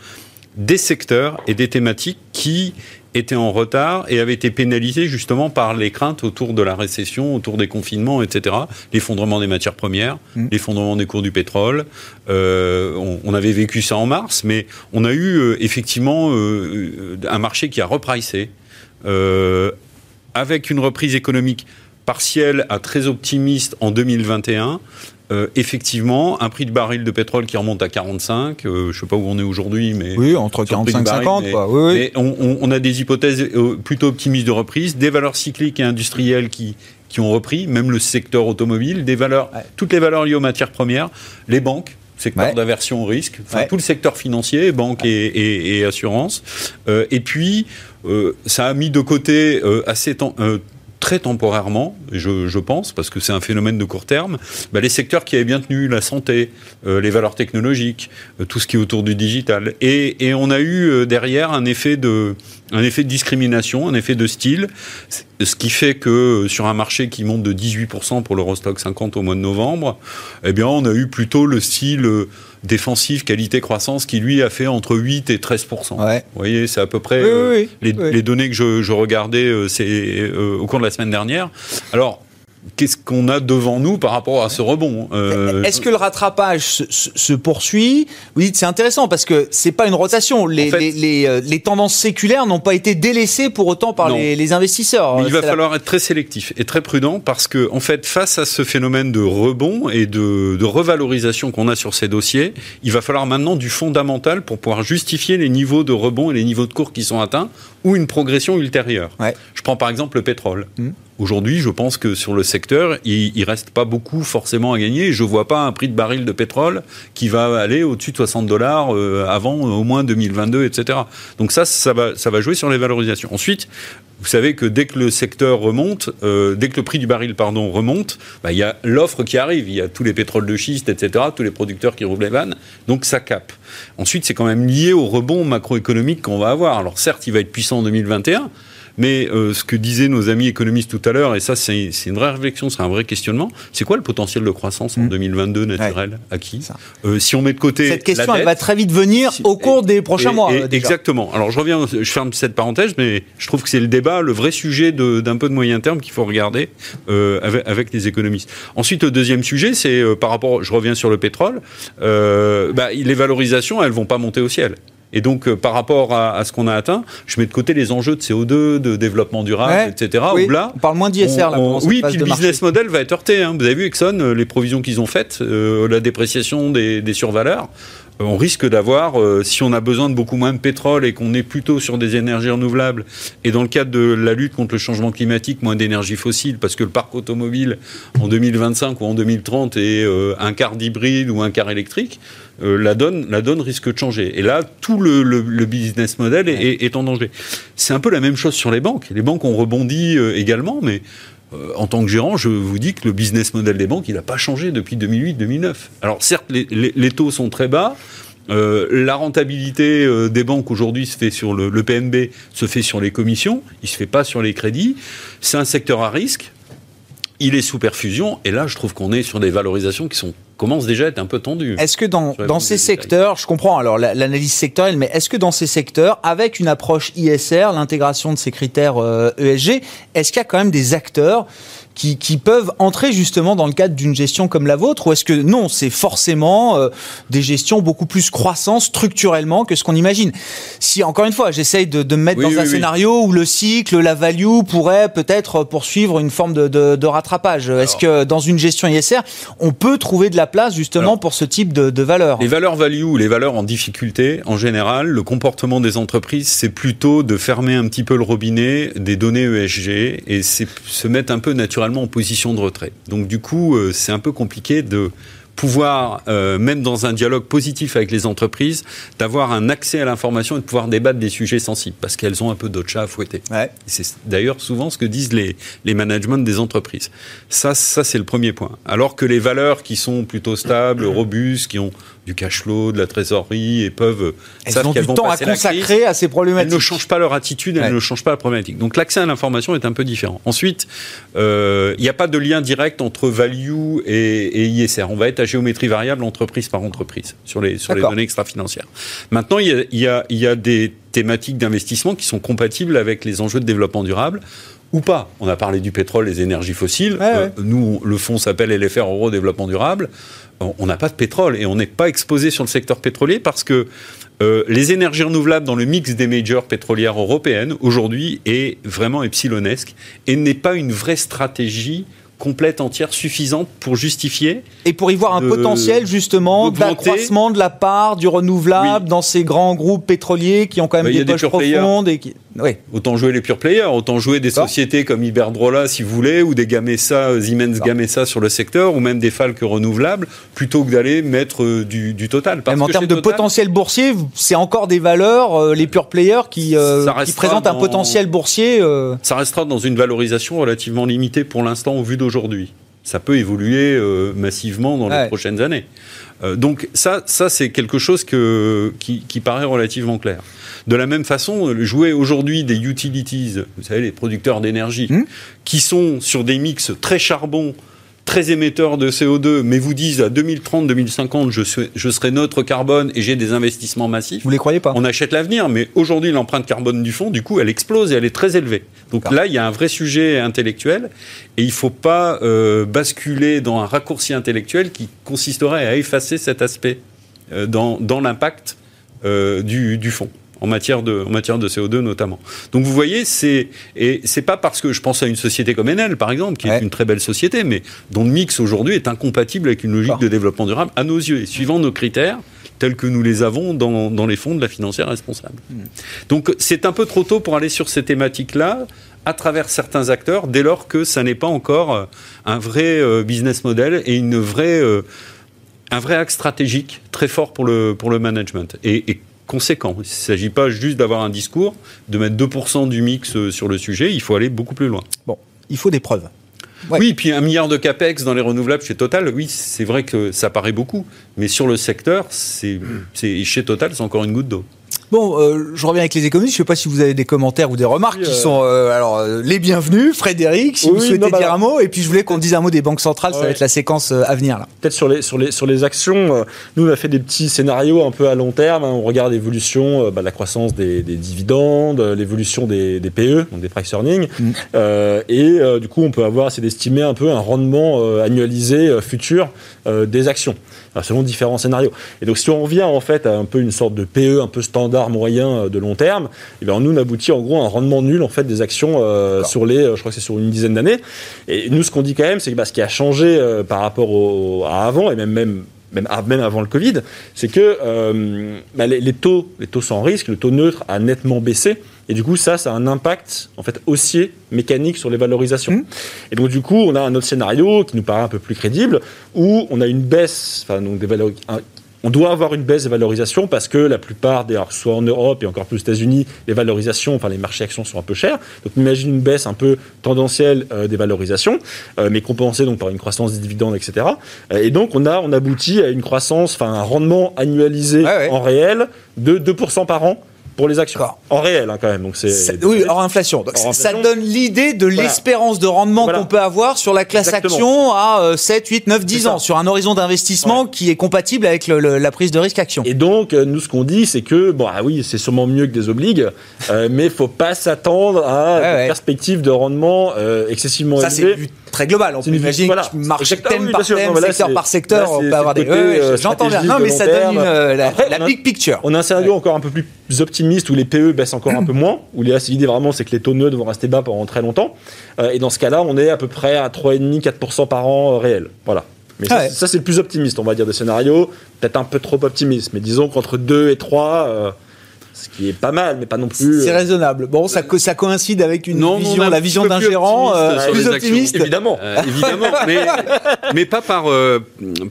des secteurs et des thématiques qui étaient en retard et avaient été pénalisés justement par les craintes autour de la récession, autour des confinements, etc. L'effondrement des matières premières, mm. l'effondrement des cours du pétrole. Euh, on, avait vécu ça en mars, mais on a eu euh, effectivement euh, un marché qui a repricé avec une reprise économique partielle à très optimiste en 2021 euh, effectivement, un prix de baril de pétrole qui remonte à 45. Euh, je ne sais pas où on est aujourd'hui, mais oui, entre 45 et 50. Mais, oui, mais on, a des hypothèses euh, plutôt optimistes de reprise, des valeurs cycliques et industrielles qui qui ont repris, même le secteur automobile, des valeurs, toutes les valeurs liées aux matières premières, les banques, secteur d'aversion au risque, enfin, tout le secteur financier, banque et, et, assurance. et puis, ça a mis de côté assez très temporairement, je, pense, parce que c'est un phénomène de court terme, bah, les secteurs qui avaient bien tenu, la santé, euh, les valeurs technologiques, euh, tout ce qui est autour du digital. Et, et on a eu euh, derrière un effet, de, un effet de discrimination, un effet de style, ce qui fait que sur un marché qui monte de 18% pour l'Eurostock 50 au mois de novembre, eh bien on a eu plutôt le style défensif, qualité, croissance, qui lui a fait entre 8 et 13 ouais. Vous voyez, c'est à peu près euh, les, les, données que je, je regardais euh, c'est, euh, au cours de la semaine dernière. Alors, qu'est-ce qu'on a devant nous par rapport à ce rebond euh, Est-ce que le rattrapage se, poursuit? Vous dites c'est intéressant parce que c'est pas une rotation. Les, euh, les, tendances séculaires n'ont pas été délaissées pour autant par les, investisseurs. il va falloir être très sélectif et très prudent parce que en fait face à ce phénomène de rebond et de, de revalorisation qu'on a sur ces dossiers, il va falloir maintenant du fondamental pour pouvoir justifier les niveaux de rebond et les niveaux de cours qui sont atteints ou une progression ultérieure. Je prends par exemple le pétrole. Hmm. Aujourd'hui, je pense que sur le secteur, il, ne reste pas beaucoup forcément à gagner. Je vois pas un prix de baril de pétrole qui va aller au-dessus de 60 dollars euh, avant au moins 2022, etc. Donc ça, ça va, jouer sur les valorisations. Ensuite, vous savez que dès que le secteur remonte, euh, dès que le prix du baril pardon remonte, bah, il y a l'offre qui arrive. Il y a tous les pétroles de schiste, etc., tous les producteurs qui rouvrent les vannes. Donc ça cape. Ensuite, c'est quand même lié au rebond macroéconomique qu'on va avoir. Alors certes, il va être puissant en 2021. Mais euh, ce que disaient nos amis économistes tout à l'heure, et ça c'est une vraie réflexion, c'est un vrai questionnement, c'est quoi le potentiel de croissance en 2022 mm. naturel à qui euh, Si on met de côté cette question, elle va très vite venir au cours des prochains mois. exactement. Alors je reviens, je ferme cette parenthèse, mais je trouve que c'est le débat, le vrai sujet d'un peu de moyen terme qu'il faut regarder euh, avec, avec, les économistes. Ensuite, le deuxième sujet, c'est par rapport, je reviens sur le pétrole, bah, les valorisations, elles vont pas monter au ciel. Et donc, euh, par rapport à, ce qu'on a atteint, je mets de côté les enjeux de CO2, de développement durable, etc. Oui, là, on parle moins d'ISR là. oui, puis le business model va être heurté. Hein. Vous avez vu Exxon, euh, les provisions qu'ils ont faites, euh, la dépréciation des, des survaleurs. On risque d'avoir, si on a besoin de beaucoup moins de pétrole et qu'on est plutôt sur des énergies renouvelables, et dans le cadre de la lutte contre le changement climatique, moins d'énergie fossile, parce que le parc automobile en 2025 ou en 2030 est un quart d'hybride ou un quart électrique, la, donne, la donne risque de changer. Et là, tout le, business model est, est en danger. C'est un peu la même chose sur les banques. Les banques ont rebondi également, mais euh, en tant que gérant, je vous dis que le business model des banques, il n'a pas changé depuis 2008-2009. Alors certes, les, taux sont très bas. Euh, la rentabilité euh, des banques aujourd'hui se fait sur le, le, PNB, se fait sur les commissions, il se fait pas sur les crédits. C'est un secteur à risque. Il est sous perfusion et là, je trouve qu'on est sur des valorisations qui sont commence déjà à être un peu tendu. Est-ce que dans, dans ces secteurs, je comprends alors l'analyse sectorielle, mais est-ce que dans ces secteurs, avec une approche ISR, l'intégration de ces critères ESG, euh, e est-ce qu'il y a quand même des acteurs qui, qui, peuvent entrer justement dans le cadre d'une gestion comme la vôtre Ou est-ce que non, c'est forcément euh, des gestions beaucoup plus croissantes structurellement que ce qu'on imagine? Si, encore une fois, j'essaye de, de, me mettre dans un scénario où le cycle, la value pourrait peut-être poursuivre une forme de, de, de rattrapage. Est-ce que dans une gestion ISR, on peut trouver de la place justement pour ce type de, de valeurs Les valeurs value, les valeurs en difficulté, en général, le comportement des entreprises, c'est plutôt de fermer un petit peu le robinet des données ESG et c'est se mettre un peu naturellement en position de retrait. Donc du coup, euh, c'est un peu compliqué de pouvoir, euh, même dans un dialogue positif avec les entreprises, d'avoir un accès à l'information et de pouvoir débattre des sujets sensibles, parce qu'elles ont un peu d'autres chats à fouetter. C'est d'ailleurs souvent ce que disent les, les managements des entreprises. Ça, ça c'est le premier point. Alors que les valeurs qui sont plutôt stables, robustes, qui ont du cash flow, de la trésorerie et peuvent elles ont du temps à consacrer à ces problématiques. Elles ne changent pas leur attitude, elles ne changent pas la problématique. Donc l'accès à l'information est un peu différent. Ensuite, euh, il n'y a pas de lien direct entre value et, ISR. On va être à géométrie variable entreprise par entreprise sur les sur les données extra-financières. Maintenant, il y a, y, a, y a des thématiques d'investissement qui sont compatibles avec les enjeux de développement durable ou pas. On a parlé du pétrole, des énergies fossiles. Euh, nous, le fonds s'appelle LFR Euro Développement Durable on n'a pas de pétrole et on n'est pas exposé sur le secteur pétrolier parce que euh, les énergies renouvelables dans le mix des majors pétrolières européennes aujourd'hui est vraiment epsilonesque et n'est pas une vraie stratégie complète, entière, suffisante pour justifier. Et pour y voir un potentiel justement d'accroissement de la part du renouvelable dans ces grands groupes pétroliers qui ont quand même bah, des poches profondes. Et qui... Autant jouer les pure players, autant jouer des sociétés comme Iberdrola si vous voulez, ou des Gamesa, euh, Siemens Gamesa sur le secteur, ou même des Falques renouvelables, plutôt que d'aller mettre euh, du, total. Parce en termes de potentiel boursier, c'est encore des valeurs, euh, les pure players, qui, qui présentent un potentiel boursier. Ça restera dans une valorisation relativement limitée pour l'instant au vu d'aujourd'hui. Ça peut évoluer massivement dans les prochaines années. donc ça, ça c'est quelque chose que, qui, qui paraît relativement clair. De la même façon, jouer aujourd'hui des utilities, vous savez, les producteurs d'énergie, hmm. qui sont sur des mix très charbon, très émetteurs de CO2, mais vous disent à 2030-2050, je, je serai neutre carbone et j'ai des investissements massifs. Vous les croyez pas? On achète l'avenir, mais aujourd'hui, l'empreinte carbone du fonds, du coup, elle explose et elle est très élevée. Donc là, il y a un vrai sujet intellectuel et il ne faut pas euh, basculer dans un raccourci intellectuel qui consisterait à effacer cet aspect euh, dans, dans l'impact euh, du, du fonds en matière de, en matière de CO2 notamment. Donc vous voyez, c'est et c'est pas parce que je pense à une société comme Enel par exemple, qui est une très belle société, mais dont le mix aujourd'hui est incompatible avec une logique de développement durable à nos yeux et suivant nos critères tels que nous les avons dans, dans les fonds de la financière responsable. Hmm. Donc c'est un peu trop tôt pour aller sur ces thématiques-là à travers certains acteurs, dès lors que ça n'est pas encore euh, un vrai euh, business model et une vraie, euh, un vrai axe stratégique très fort pour le, pour le management. Et, et conséquent. Il ne s'agit pas juste d'avoir un discours, de mettre 2% du mix euh, sur le sujet, il faut aller beaucoup plus loin. Bon, il faut des preuves. Oui, puis un milliard de capex dans les renouvelables chez Total, oui, c'est vrai que ça paraît beaucoup, mais sur le secteur, c'est chez Total, c'est encore une goutte d'eau. Bon, euh, je reviens avec les économistes. Je ne sais pas si vous avez des commentaires ou des remarques qui euh. sont euh, alors les bienvenus. Frédéric, si vous souhaitez bah dire un mot, et puis je voulais qu'on dise un mot des banques centrales. Ça va être la séquence à venir là. Peut-être sur les sur les sur les actions. nous, on a fait des petits scénarios un peu à long terme. Hein. on regarde l'évolution, bah, la croissance des, dividendes, l'évolution des, PE, donc des price earnings, mm. et du coup, on peut avoir, c'est d'estimer un peu un rendement annualisé futur des actions selon différents scénarios. Et donc, si on revient en fait à un peu une sorte de PE un peu standard moyen euh, de long terme, et eh bien, nous, on aboutit en gros à un rendement nul en fait des actions euh, sur les, euh, je crois que c'est sur une dizaine d'années. Et nous, ce qu'on dit quand même, c'est que bah, ce qui a changé par rapport au, à avant, et même, même même, avant le Covid, c'est que euh, bah, les, taux, les taux sans risque, le taux neutre a nettement baissé. Et du coup, ça, ça a un impact en fait haussier mécanique sur les valorisations. Mmh. Et donc, du coup, on a un autre scénario qui nous paraît un peu plus crédible, où on a une baisse, enfin, donc des valeurs, on doit avoir une baisse des valorisations parce que la plupart des, soit en Europe et encore plus aux États-Unis, les valorisations, enfin les marchés actions sont un peu chers. Donc on imagine une baisse un peu tendancielle euh, des valorisations, euh, mais compensée donc par une croissance des dividendes, etc. Euh, et donc on a on aboutit à une croissance, enfin un rendement annualisé en réel de 2% par an pour les actions. En réel, hein, quand même. Donc c'est, oui, hors inflation. ça donne l'idée de l'espérance de rendement qu'on peut avoir sur la classe action à 7, 8, 9, 10 ans, sur un horizon d'investissement qui est compatible avec la prise de risque action. Et donc, euh, nous, ce qu'on dit, c'est que, bon, ah oui, c'est sûrement mieux que des obligues, euh, mais il faut pas s'attendre à une perspective de rendement euh, excessivement ça, élevée très global. On peut imaginer voilà. que marche thème par thème, secteur par secteur, on peut avoir des. J'entends bien. Non, mais ça donne la, big picture. On a un scénario encore un peu plus optimiste où les PE baissent encore un peu moins, où l'idée vraiment c'est que les taux neutres vont rester bas pendant très longtemps. Euh, et dans ce cas-là, on est à peu près à 3,5-4% par an euh, réel. Voilà. Mais ça, c'est le plus optimiste, on va dire, des scénarios. Peut-être un peu trop optimiste, mais disons qu'entre 2 et 3, ce qui est pas mal, mais pas non plus. C'est euh, raisonnable. Bon, ça, ça coïncide avec une vision, la vision d'un gérant plus optimiste. Euh, évidemment, euh, évidemment, mais, (laughs) mais pas par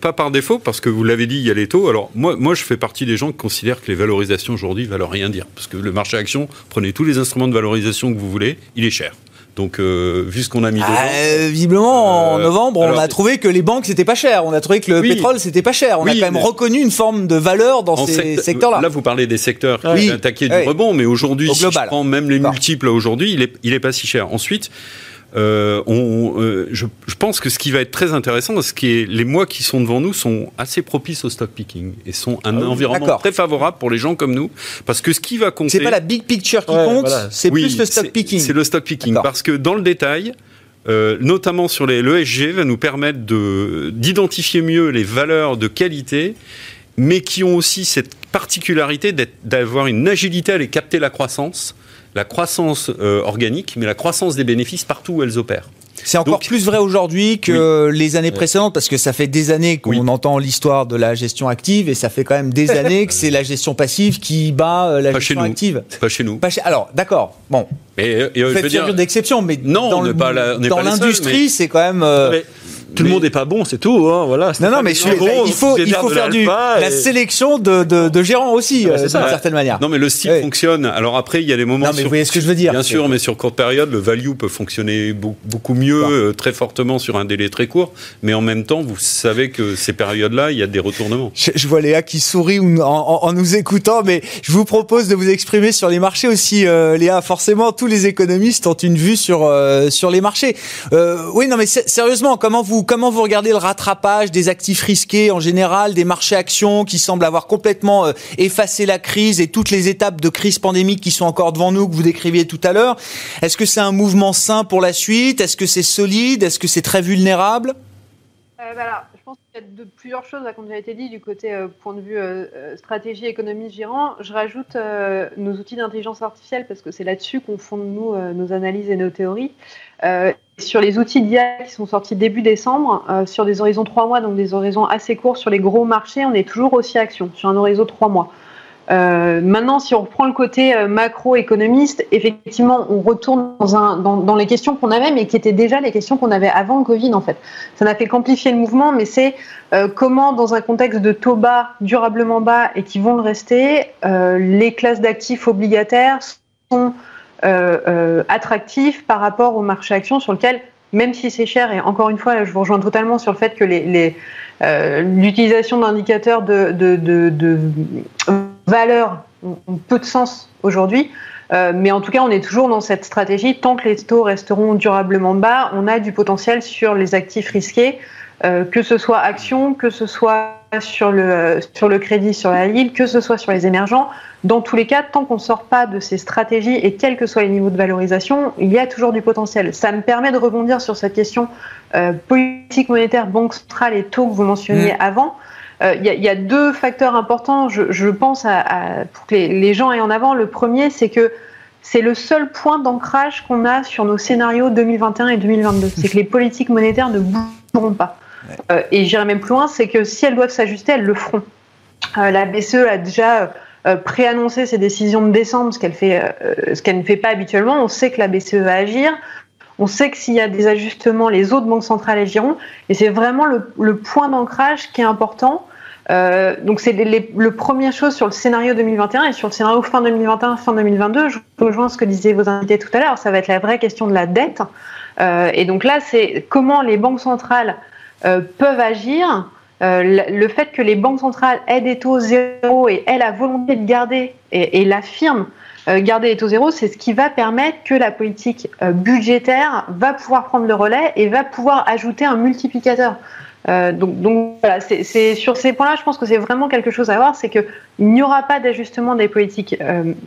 pas par défaut, parce que vous l'avez dit, il y a les taux. Alors moi, moi, je fais partie des gens qui considèrent que les valorisations aujourd'hui valent rien dire, parce que le marché action, prenez tous les instruments de valorisation que vous voulez, il est cher. Donc, euh, vu ce qu'on a mis dedans. Ah, visiblement, en euh, novembre, on a trouvé que les banques, c'était pas cher. On a trouvé que le pétrole, c'était pas cher. On a quand même reconnu une forme de valeur dans ces secteurs-là. Là, vous parlez des secteurs qui oui. attaqué du rebond, mais aujourd'hui, si je prends même les multiples aujourd'hui, il est, il est pas si cher. Ensuite, euh, on, euh, je, je, pense que ce qui va être très intéressant, ce qui est les mois qui sont devant nous sont assez propices au stock picking et sont un ah environnement très favorable pour les gens comme nous, parce que ce qui va compter, c'est pas la big picture qui compte, c'est plus le stock picking. C'est le stock picking parce que dans le détail. Euh, notamment sur les l'ESG, va nous permettre de d'identifier mieux les valeurs de qualité, mais qui ont aussi cette particularité d'avoir une agilité à aller capter la croissance la croissance euh, organique, mais la croissance des bénéfices partout où elles opèrent. C'est encore plus vrai aujourd'hui que les années précédentes parce que ça fait des années qu'on entend l'histoire de la gestion active et ça fait quand même des (laughs) années que c'est la gestion passive qui bat euh, la gestion active. Pas chez nous. Alors, d'accord. Bon. Mais euh, je veux dire d'exception, mais non, dans l'industrie, c'est quand même tout le monde n'est pas bon, c'est tout. Hein, voilà. Non, non, mais il faut, il faut faire du, la sélection de, de, de gérants aussi, euh, d'une certaine manière. Non, mais le style fonctionne. Alors après, il y a des moments. Non, mais vous voyez ce que je veux dire. Bien sûr, mais sur courte période, le value peut fonctionner beaucoup mieux, euh, très fortement sur un délai très court. Mais en même temps, vous savez que ces périodes-là, il y a des retournements. Je, vois Léa qui sourit en, en, nous écoutant, mais je vous propose de vous exprimer sur les marchés aussi, euh, Léa. Forcément, tous les économistes ont une vue sur, sur les marchés. oui, non, mais sérieusement, comment vous comment vous regardez le rattrapage des actifs risqués en général, des marchés actions qui semblent avoir complètement euh, effacé la crise et toutes les étapes de crise pandémique qui sont encore devant nous que vous décriviez tout à l'heure? Est-ce que c'est un mouvement sain pour la suite? Est-ce que c'est solide? Est-ce que c'est très vulnérable? Euh, bah je pense qu'il y a de, plusieurs choses, comme déjà été dit, du côté euh, point de vue stratégie, économie, gérant. Je rajoute nos outils d'intelligence artificielle parce que c'est là-dessus qu'on fonde nous nos analyses et nos théories. Euh, sur les outils d'IA qui sont sortis début décembre, euh, sur des horizons 3 mois, donc des horizons assez courts sur les gros marchés, on est toujours aussi action, sur un horizon 3 mois. Euh, maintenant, si on reprend le côté macroéconomiste, effectivement, on retourne dans, les questions qu'on avait, mais qui étaient déjà les questions qu'on avait avant le Covid, en fait. Ça n'a fait qu'amplifier le mouvement, mais c'est comment, dans un contexte de taux bas, durablement bas, et qui vont le rester, les classes d'actifs obligataires sont attractif par rapport au marché action sur lequel, même si c'est cher, et encore une fois, je vous rejoins totalement sur le fait que euh, l'utilisation d'indicateurs de, valeur ont, peu de sens aujourd'hui. mais en tout cas, on est toujours dans cette stratégie. Tant que les taux resteront durablement bas, on a du potentiel sur les actifs risqués, que ce soit actions, que ce soit sur le, sur le crédit sur la ligne, que ce soit sur les émergents. Dans tous les cas, tant qu'on ne sort pas de ces stratégies et quels que soient les niveaux de valorisation, il y a toujours du potentiel. Ça me permet de rebondir sur cette question euh, politique monétaire, banque centrale et taux que vous mentionniez mmh. avant. Euh, il y, y, a deux facteurs importants, je, je pense, à, à, pour que les, les, gens aient en avant. Le premier, c'est que c'est le seul point d'ancrage qu'on a sur nos scénarios 2021 et 2022. C'est que les politiques monétaires ne bougeront pas. Et j'irai même plus loin, c'est que si elles doivent s'ajuster, elles le feront. la BCE a déjà préannoncé ses décisions de décembre, ce qu'elle ne fait pas habituellement. On sait que la BCE va agir. On sait que s'il y a des ajustements, les autres banques centrales agiront. Et c'est vraiment le, point d'ancrage qui est important. Euh, donc c'est le première chose sur le scénario 2021 et sur le scénario fin 2021, fin 2022. Je rejoins ce que disaient vos invités tout à l'heure. Ça va être la vraie question de la dette. Euh, et donc là, c'est comment les banques centrales euh, peuvent agir. le fait que les banques centrales aient des taux zéro et aient la volonté de garder et, et l'affirment euh, garder les taux zéro, c'est ce qui va permettre que la politique euh, budgétaire va pouvoir prendre le relais et va pouvoir ajouter un multiplicateur. Euh, donc, donc voilà, c'est sur ces points-là, je pense que c'est vraiment quelque chose à voir, c'est qu'il n'y aura pas d'ajustement des politiques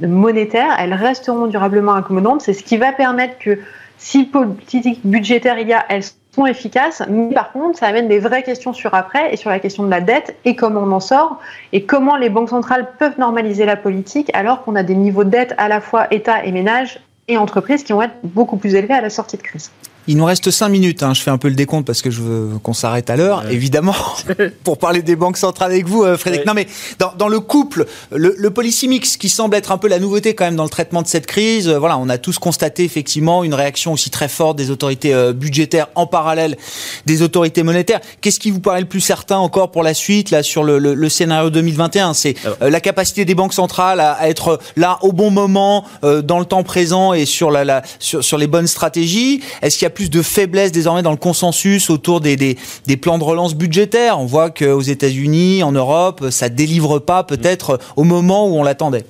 monétaires, elles resteront durablement accommodantes. C'est ce qui va permettre que si politique budgétaire il y a, elles sont efficaces, mais par contre, ça amène des vraies questions sur après et sur la question de la dette et comment on en sort et comment les banques centrales peuvent normaliser la politique alors qu'on a des niveaux de dette à la fois État et ménages et entreprises qui vont être beaucoup plus élevés à la sortie de crise. Il nous reste 5 minutes, hein. je fais un peu le décompte parce que je veux qu'on s'arrête à l'heure, évidemment, (laughs) pour parler des banques centrales avec vous, euh, Frédéric. Non mais dans, dans, le couple, le, le policy mix qui semble être un peu la nouveauté quand même dans le traitement de cette crise, euh, voilà, on a tous constaté effectivement une réaction aussi très forte des autorités euh, budgétaires en parallèle des autorités monétaires. Qu'est-ce qui vous paraît le plus certain encore pour la suite là sur le, le, le scénario 2021 C'est la capacité des banques centrales à, à, être là au bon moment, dans le temps présent et sur, la, la sur, sur les bonnes stratégies? Est-ce qu'il y a plus de faiblesse désormais dans le consensus autour des, plans de relance budgétaires. On voit qu'aux États-Unis, en Europe, ça délivre pas peut-être au moment où on l'attendait.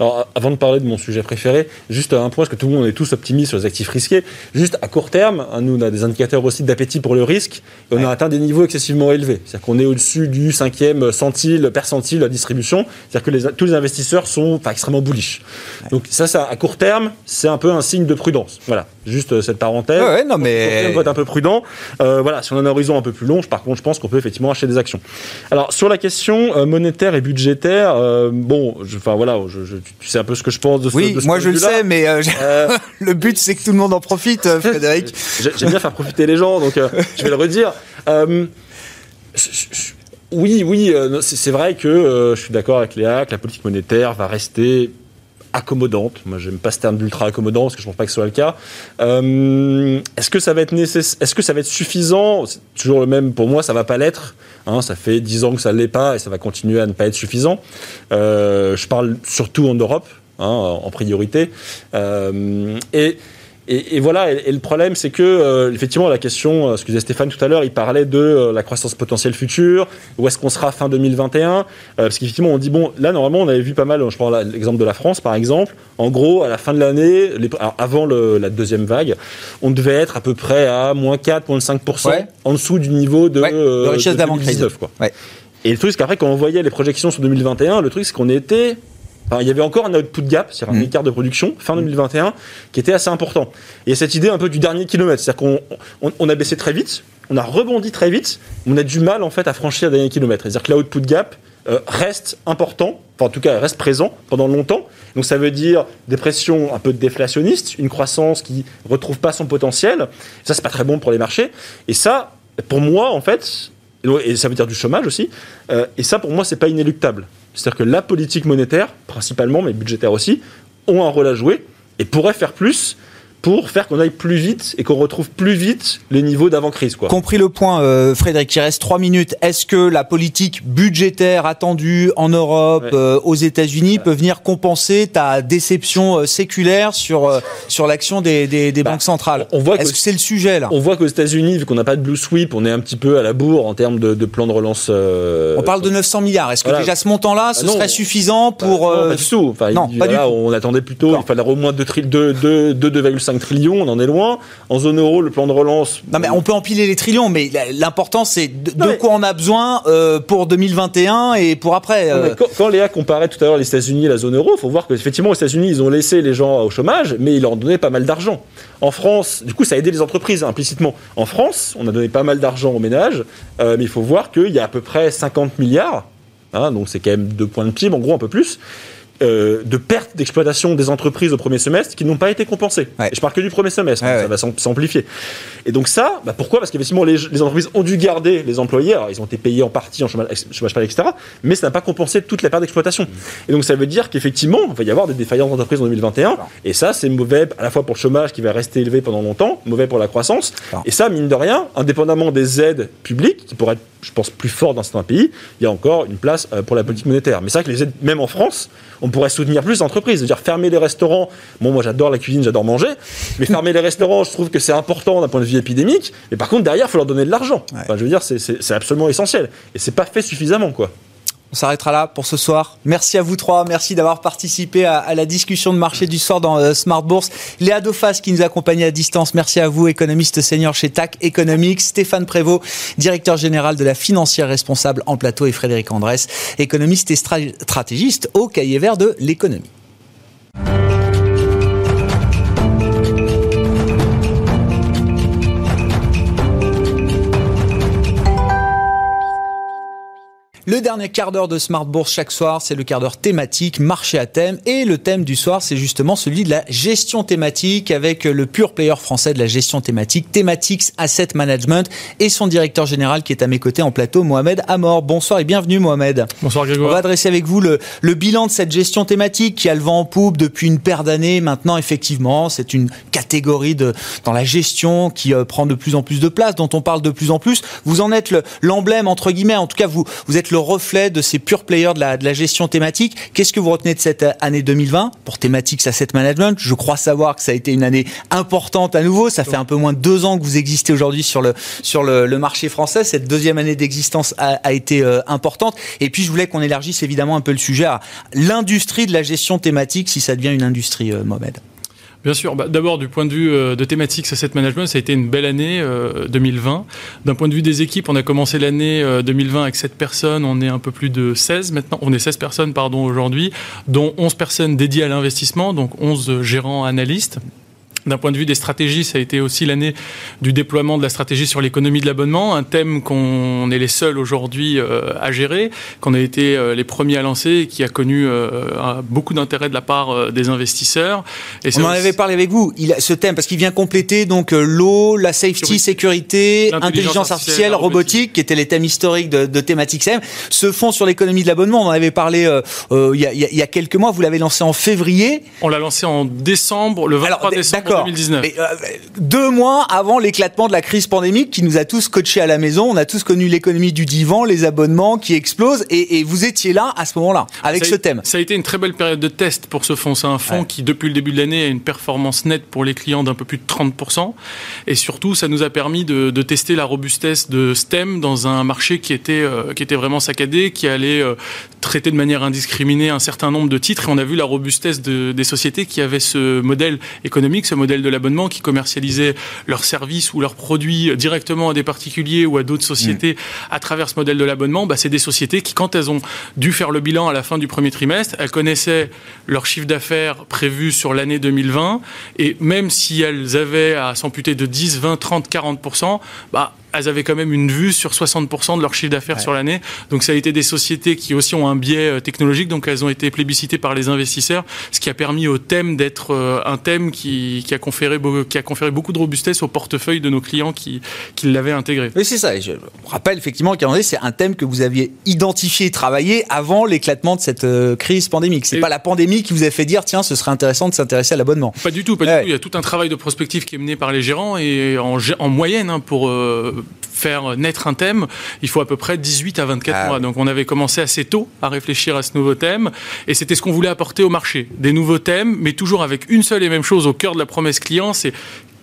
Alors, avant de parler de mon sujet préféré, juste un point, parce que tout le monde est tous optimistes sur les actifs risqués. Juste à court terme, hein, nous, on a des indicateurs aussi d'appétit pour le risque, et on a atteint des niveaux excessivement élevés. C'est-à-dire qu'on est, au-dessus du cinquième centile, percentile de la distribution. C'est-à-dire que les, tous les investisseurs sont extrêmement bullish. Donc, ça, ça, à court terme, c'est un peu un signe de prudence. Voilà. Juste euh, cette parenthèse. Ouais, non, mais. On va être un peu prudent. Euh, voilà. Si on a un horizon un peu plus long, par contre, je pense qu'on peut effectivement acheter des actions. Alors, sur la question euh, monétaire et budgétaire, euh, bon, enfin, voilà, je, je, tu sais un peu ce que je pense de ce Oui, de ce moi je le sais, mais euh, Euh, (laughs) le but c'est que tout le monde en profite, euh, Frédéric. (laughs) J'ai- J'aime bien faire profiter les gens, donc euh, je vais le redire. Oui, oui, c'est c'est vrai que je suis d'accord avec Léa, que la politique monétaire va rester accommodante. Moi, j'aime pas ce terme d'ultra accommodant parce que je pense pas que ce soit le cas. Euh, Est-ce que ça va être nécessaire Est-ce que ça va être suffisant? C'est toujours le même. Pour moi, ça va pas l'être. Hein, ça fait 10 ans que ça l'est pas et ça va continuer à ne pas être suffisant. Euh, je parle surtout en Europe, hein, en priorité. Euh, et et, et voilà, et, et le problème, c'est que, euh, effectivement, la question, euh, ce que disait Stéphane tout à l'heure, il parlait de euh, la croissance potentielle future, où est-ce qu'on sera fin 2021 euh, Parce qu'effectivement, on dit, bon, là, normalement, on avait vu pas mal, je prends l'exemple de la France, par exemple, en gros, à la fin de l'année, avant le- la deuxième vague, on devait être à peu près à moins 4, moins 5%, Ouais. en dessous du niveau de, Ouais, de richesse d'avant-crise. 2019, quoi. Ouais. Et le truc, c'est qu'après, quand on voyait les projections sur 2021, le truc, c'est qu'on était. Il y avait encore un output gap, c'est-à-dire un Mhm. écart de production, fin 2021, qui était assez important. Et il y a cette idée un peu du dernier kilomètre, c'est-à-dire qu'on on, on a baissé très vite, on a rebondi très vite, on a du mal, en fait, à franchir le dernier kilomètre. C'est-à-dire que l'output gap euh, reste important, enfin, en tout cas, reste présent pendant longtemps. Donc, ça veut dire des pressions un peu déflationnistes, une croissance qui retrouve pas son potentiel. Ça, c'est pas très bon pour les marchés. Et ça, pour moi, en fait, et ça veut dire du chômage aussi. Euh, et ça, pour moi, c'est pas inéluctable. C'est-à-dire que la politique monétaire, principalement, mais budgétaire aussi, ont un rôle à jouer et pourraient faire plus pour faire qu'on aille plus vite et qu'on retrouve plus vite les niveaux d'avant-crise. Quoi. Compris le point, euh, Frédéric, il reste trois minutes. Est-ce que la politique budgétaire attendue en Europe, Ouais. euh, aux États-Unis, peut venir compenser ta déception euh, séculaire sur sur l'action des, des, des Bah, banques centrales on voit Est-ce que c'est le sujet là? On voit qu'aux États-Unis, vu qu'on n'a pas de blue sweep, on est un petit peu à la bourre en termes de, de plan de relance. On parle de 900 milliards. Est-ce que voilà. déjà ce montant-là, ce Ah non. serait suffisant pour Bah, non, pas du tout. Enfin, non, il- pas du voilà, tout. On attendait plutôt, il fallait au moins 2,5 trillions, on en est loin. En zone euro, le plan de relance. Non mais on peut empiler les trillions, mais l'important c'est de, Non, de mais- quoi on a besoin euh, pour 2021 et pour après. Euh, Quand, quand Léa comparait tout à l'heure les États-Unis et la zone euro, il faut voir qu'effectivement, aux États-Unis, ils ont laissé les gens au chômage, mais ils leur donnaient pas mal d'argent. En France, du coup, ça a aidé les entreprises implicitement. En France, on a donné pas mal d'argent aux ménages, euh, mais il faut voir qu'il y a à peu près 50 milliards, hein, donc c'est quand même deux points de PIB, en gros, un peu plus, euh, de pertes d'exploitation des entreprises au premier semestre qui n'ont pas été compensées. Et je parle que du premier semestre, ça va s'amplifier. Et donc ça, bah pourquoi? Parce qu'effectivement, les, les, entreprises ont dû garder les employés, alors ils ont été payés en partie en chômage, chômage etc., mais ça n'a pas compensé toute la perte d'exploitation. Et donc ça veut dire qu'effectivement, il va y avoir des défaillances d'entreprises en 2021, et ça, c'est mauvais à la fois pour le chômage qui va rester élevé pendant longtemps, mauvais pour la croissance, et ça, mine de rien, indépendamment des aides publiques, qui pourraient être, je pense, plus fortes dans certains pays, il y a encore une place euh, pour la politique monétaire. Mais c'est vrai que les aides, même en France, on pourrait soutenir plus d'entreprises. C'est-à-dire fermer les restaurants. Bon, moi j'adore la cuisine, j'adore manger. Mais (laughs) fermer les restaurants, je trouve que c'est important d'un point de vue épidémique. Mais par contre, derrière, il faut leur donner de l'argent. Enfin, je veux dire, c'est absolument essentiel. Et c'est pas fait suffisamment, quoi. On s'arrêtera là pour ce soir. Merci à vous trois. Merci d'avoir participé à, la discussion de marché du soir dans euh, Smart Bourse. Léa Dofas qui nous accompagne à distance. Merci à vous, économiste senior chez TAC Economics. Stéphane Prévost, directeur général de la financière responsable en plateau. Et Frédéric Andrès, économiste et stratégiste au cahier vert de l'économie. Le dernier quart d'heure de Smart Bourse chaque soir, c'est le quart d'heure thématique, marché à thème. Et le thème du soir, c'est justement celui de la gestion thématique avec le pur player français de la gestion thématique, Thematics Asset Management et son directeur général qui est à mes côtés en plateau, Mohamed Amor. Bonsoir et bienvenue Mohamed. Bonsoir Grégoire. On va adresser avec vous le, le bilan de cette gestion thématique qui a le vent en poupe depuis une paire d'années. Maintenant, effectivement, c'est une catégorie de, dans la gestion qui euh, prend de plus en plus de place, dont on parle de plus en plus. Vous en êtes l'emblème, entre guillemets. En tout cas, vous, vous êtes le reflet de ces purs players de la, gestion thématique. Qu'est-ce que vous retenez de cette année 2020 pour Thematics Asset Management Je crois savoir que ça a été une année importante à nouveau. Ça fait un peu moins de deux ans que vous existez aujourd'hui sur le, sur le, marché français. Cette deuxième année d'existence a, été euh, importante. Et puis, je voulais qu'on élargisse évidemment un peu le sujet à l'industrie de la gestion thématique, si ça devient une industrie, euh, Mohamed. Bien sûr. Bah, d'abord, du point de vue euh, de thématiques asset management, ça a été une belle année 2020. Euh, D'un point de vue des équipes, on a commencé l'année 2020 euh, avec 7 personnes. On est un peu plus de 16 maintenant. On est 16 personnes, pardon, aujourd'hui, dont 11 personnes dédiées à l'investissement, donc 11 gérants analystes. D'un point de vue des stratégies, ça a été aussi l'année du déploiement de la stratégie sur l'économie de l'abonnement, un thème qu'on est les seuls aujourd'hui euh, à gérer, qu'on a été euh, les premiers à lancer et qui a connu euh, beaucoup d'intérêt de la part des investisseurs. Et On en avait parlé avec vous, il a ce thème, parce qu'il vient compléter donc l'eau, la safety, sécurité, intelligence artificielle, robotique, qui étaient les thèmes historiques de, de thématique CM, se font sur l'économie de l'abonnement. On en avait parlé il y, a, il y, a, quelques mois, vous l'avez lancé en février. On l'a lancé en décembre, le 23 décembre. 2019. Euh, deux mois avant l'éclatement de la crise pandémique qui nous a tous coachés à la maison, on a tous connu l'économie du divan, les abonnements qui explosent, et, vous étiez là à ce moment-là, avec ce thème. Ça a été une très belle période de test pour ce fonds. C'est un fonds qui, depuis le début de l'année, a une performance nette pour les clients d'un peu plus de 30%. Et surtout, ça nous a permis de, tester la robustesse de STEM dans un marché qui était, euh, qui était vraiment saccadé, qui allait euh, traiter de manière indiscriminée un certain nombre de titres. Et on a vu la robustesse des sociétés qui avaient ce modèle économique, ce modèle de l'abonnement, qui commercialisaient leurs services ou leurs produits directement à des particuliers ou à d'autres sociétés mm. à travers ce modèle de l'abonnement, bah, c'est des sociétés qui, quand elles ont dû faire le bilan à la fin du premier trimestre, elles connaissaient leur chiffre d'affaires prévu sur l'année 2020 et même si elles avaient à s'amputer de 10, 20, 30, 40%, bah, elles avaient quand même une vue sur 60% de leur chiffre d'affaires sur l'année. Donc ça a été des sociétés qui aussi ont un biais euh, technologique, donc elles ont été plébiscitées par les investisseurs, ce qui a permis au thème d'être euh, un thème qui, qui, a conféré, qui a conféré beaucoup de robustesse au portefeuille de nos clients qui, qui l'avaient intégré. Oui, c'est ça. je rappelle effectivement qu'en c'est un thème que vous aviez identifié et travaillé avant l'éclatement de cette euh, crise pandémique. C'est pas la pandémie qui vous a fait dire tiens, ce serait intéressant de s'intéresser à l'abonnement. Pas du tout, pas du tout. Il y a tout un travail de prospective qui est mené par les gérants et en, en moyenne hein, pour faire naître un thème, il faut à peu près 18 à 24 ah mois. Donc on avait commencé assez tôt à réfléchir à ce nouveau thème et c'était ce qu'on voulait apporter au marché. Des nouveaux thèmes, mais toujours avec une seule et même chose au cœur de la promesse client, c'est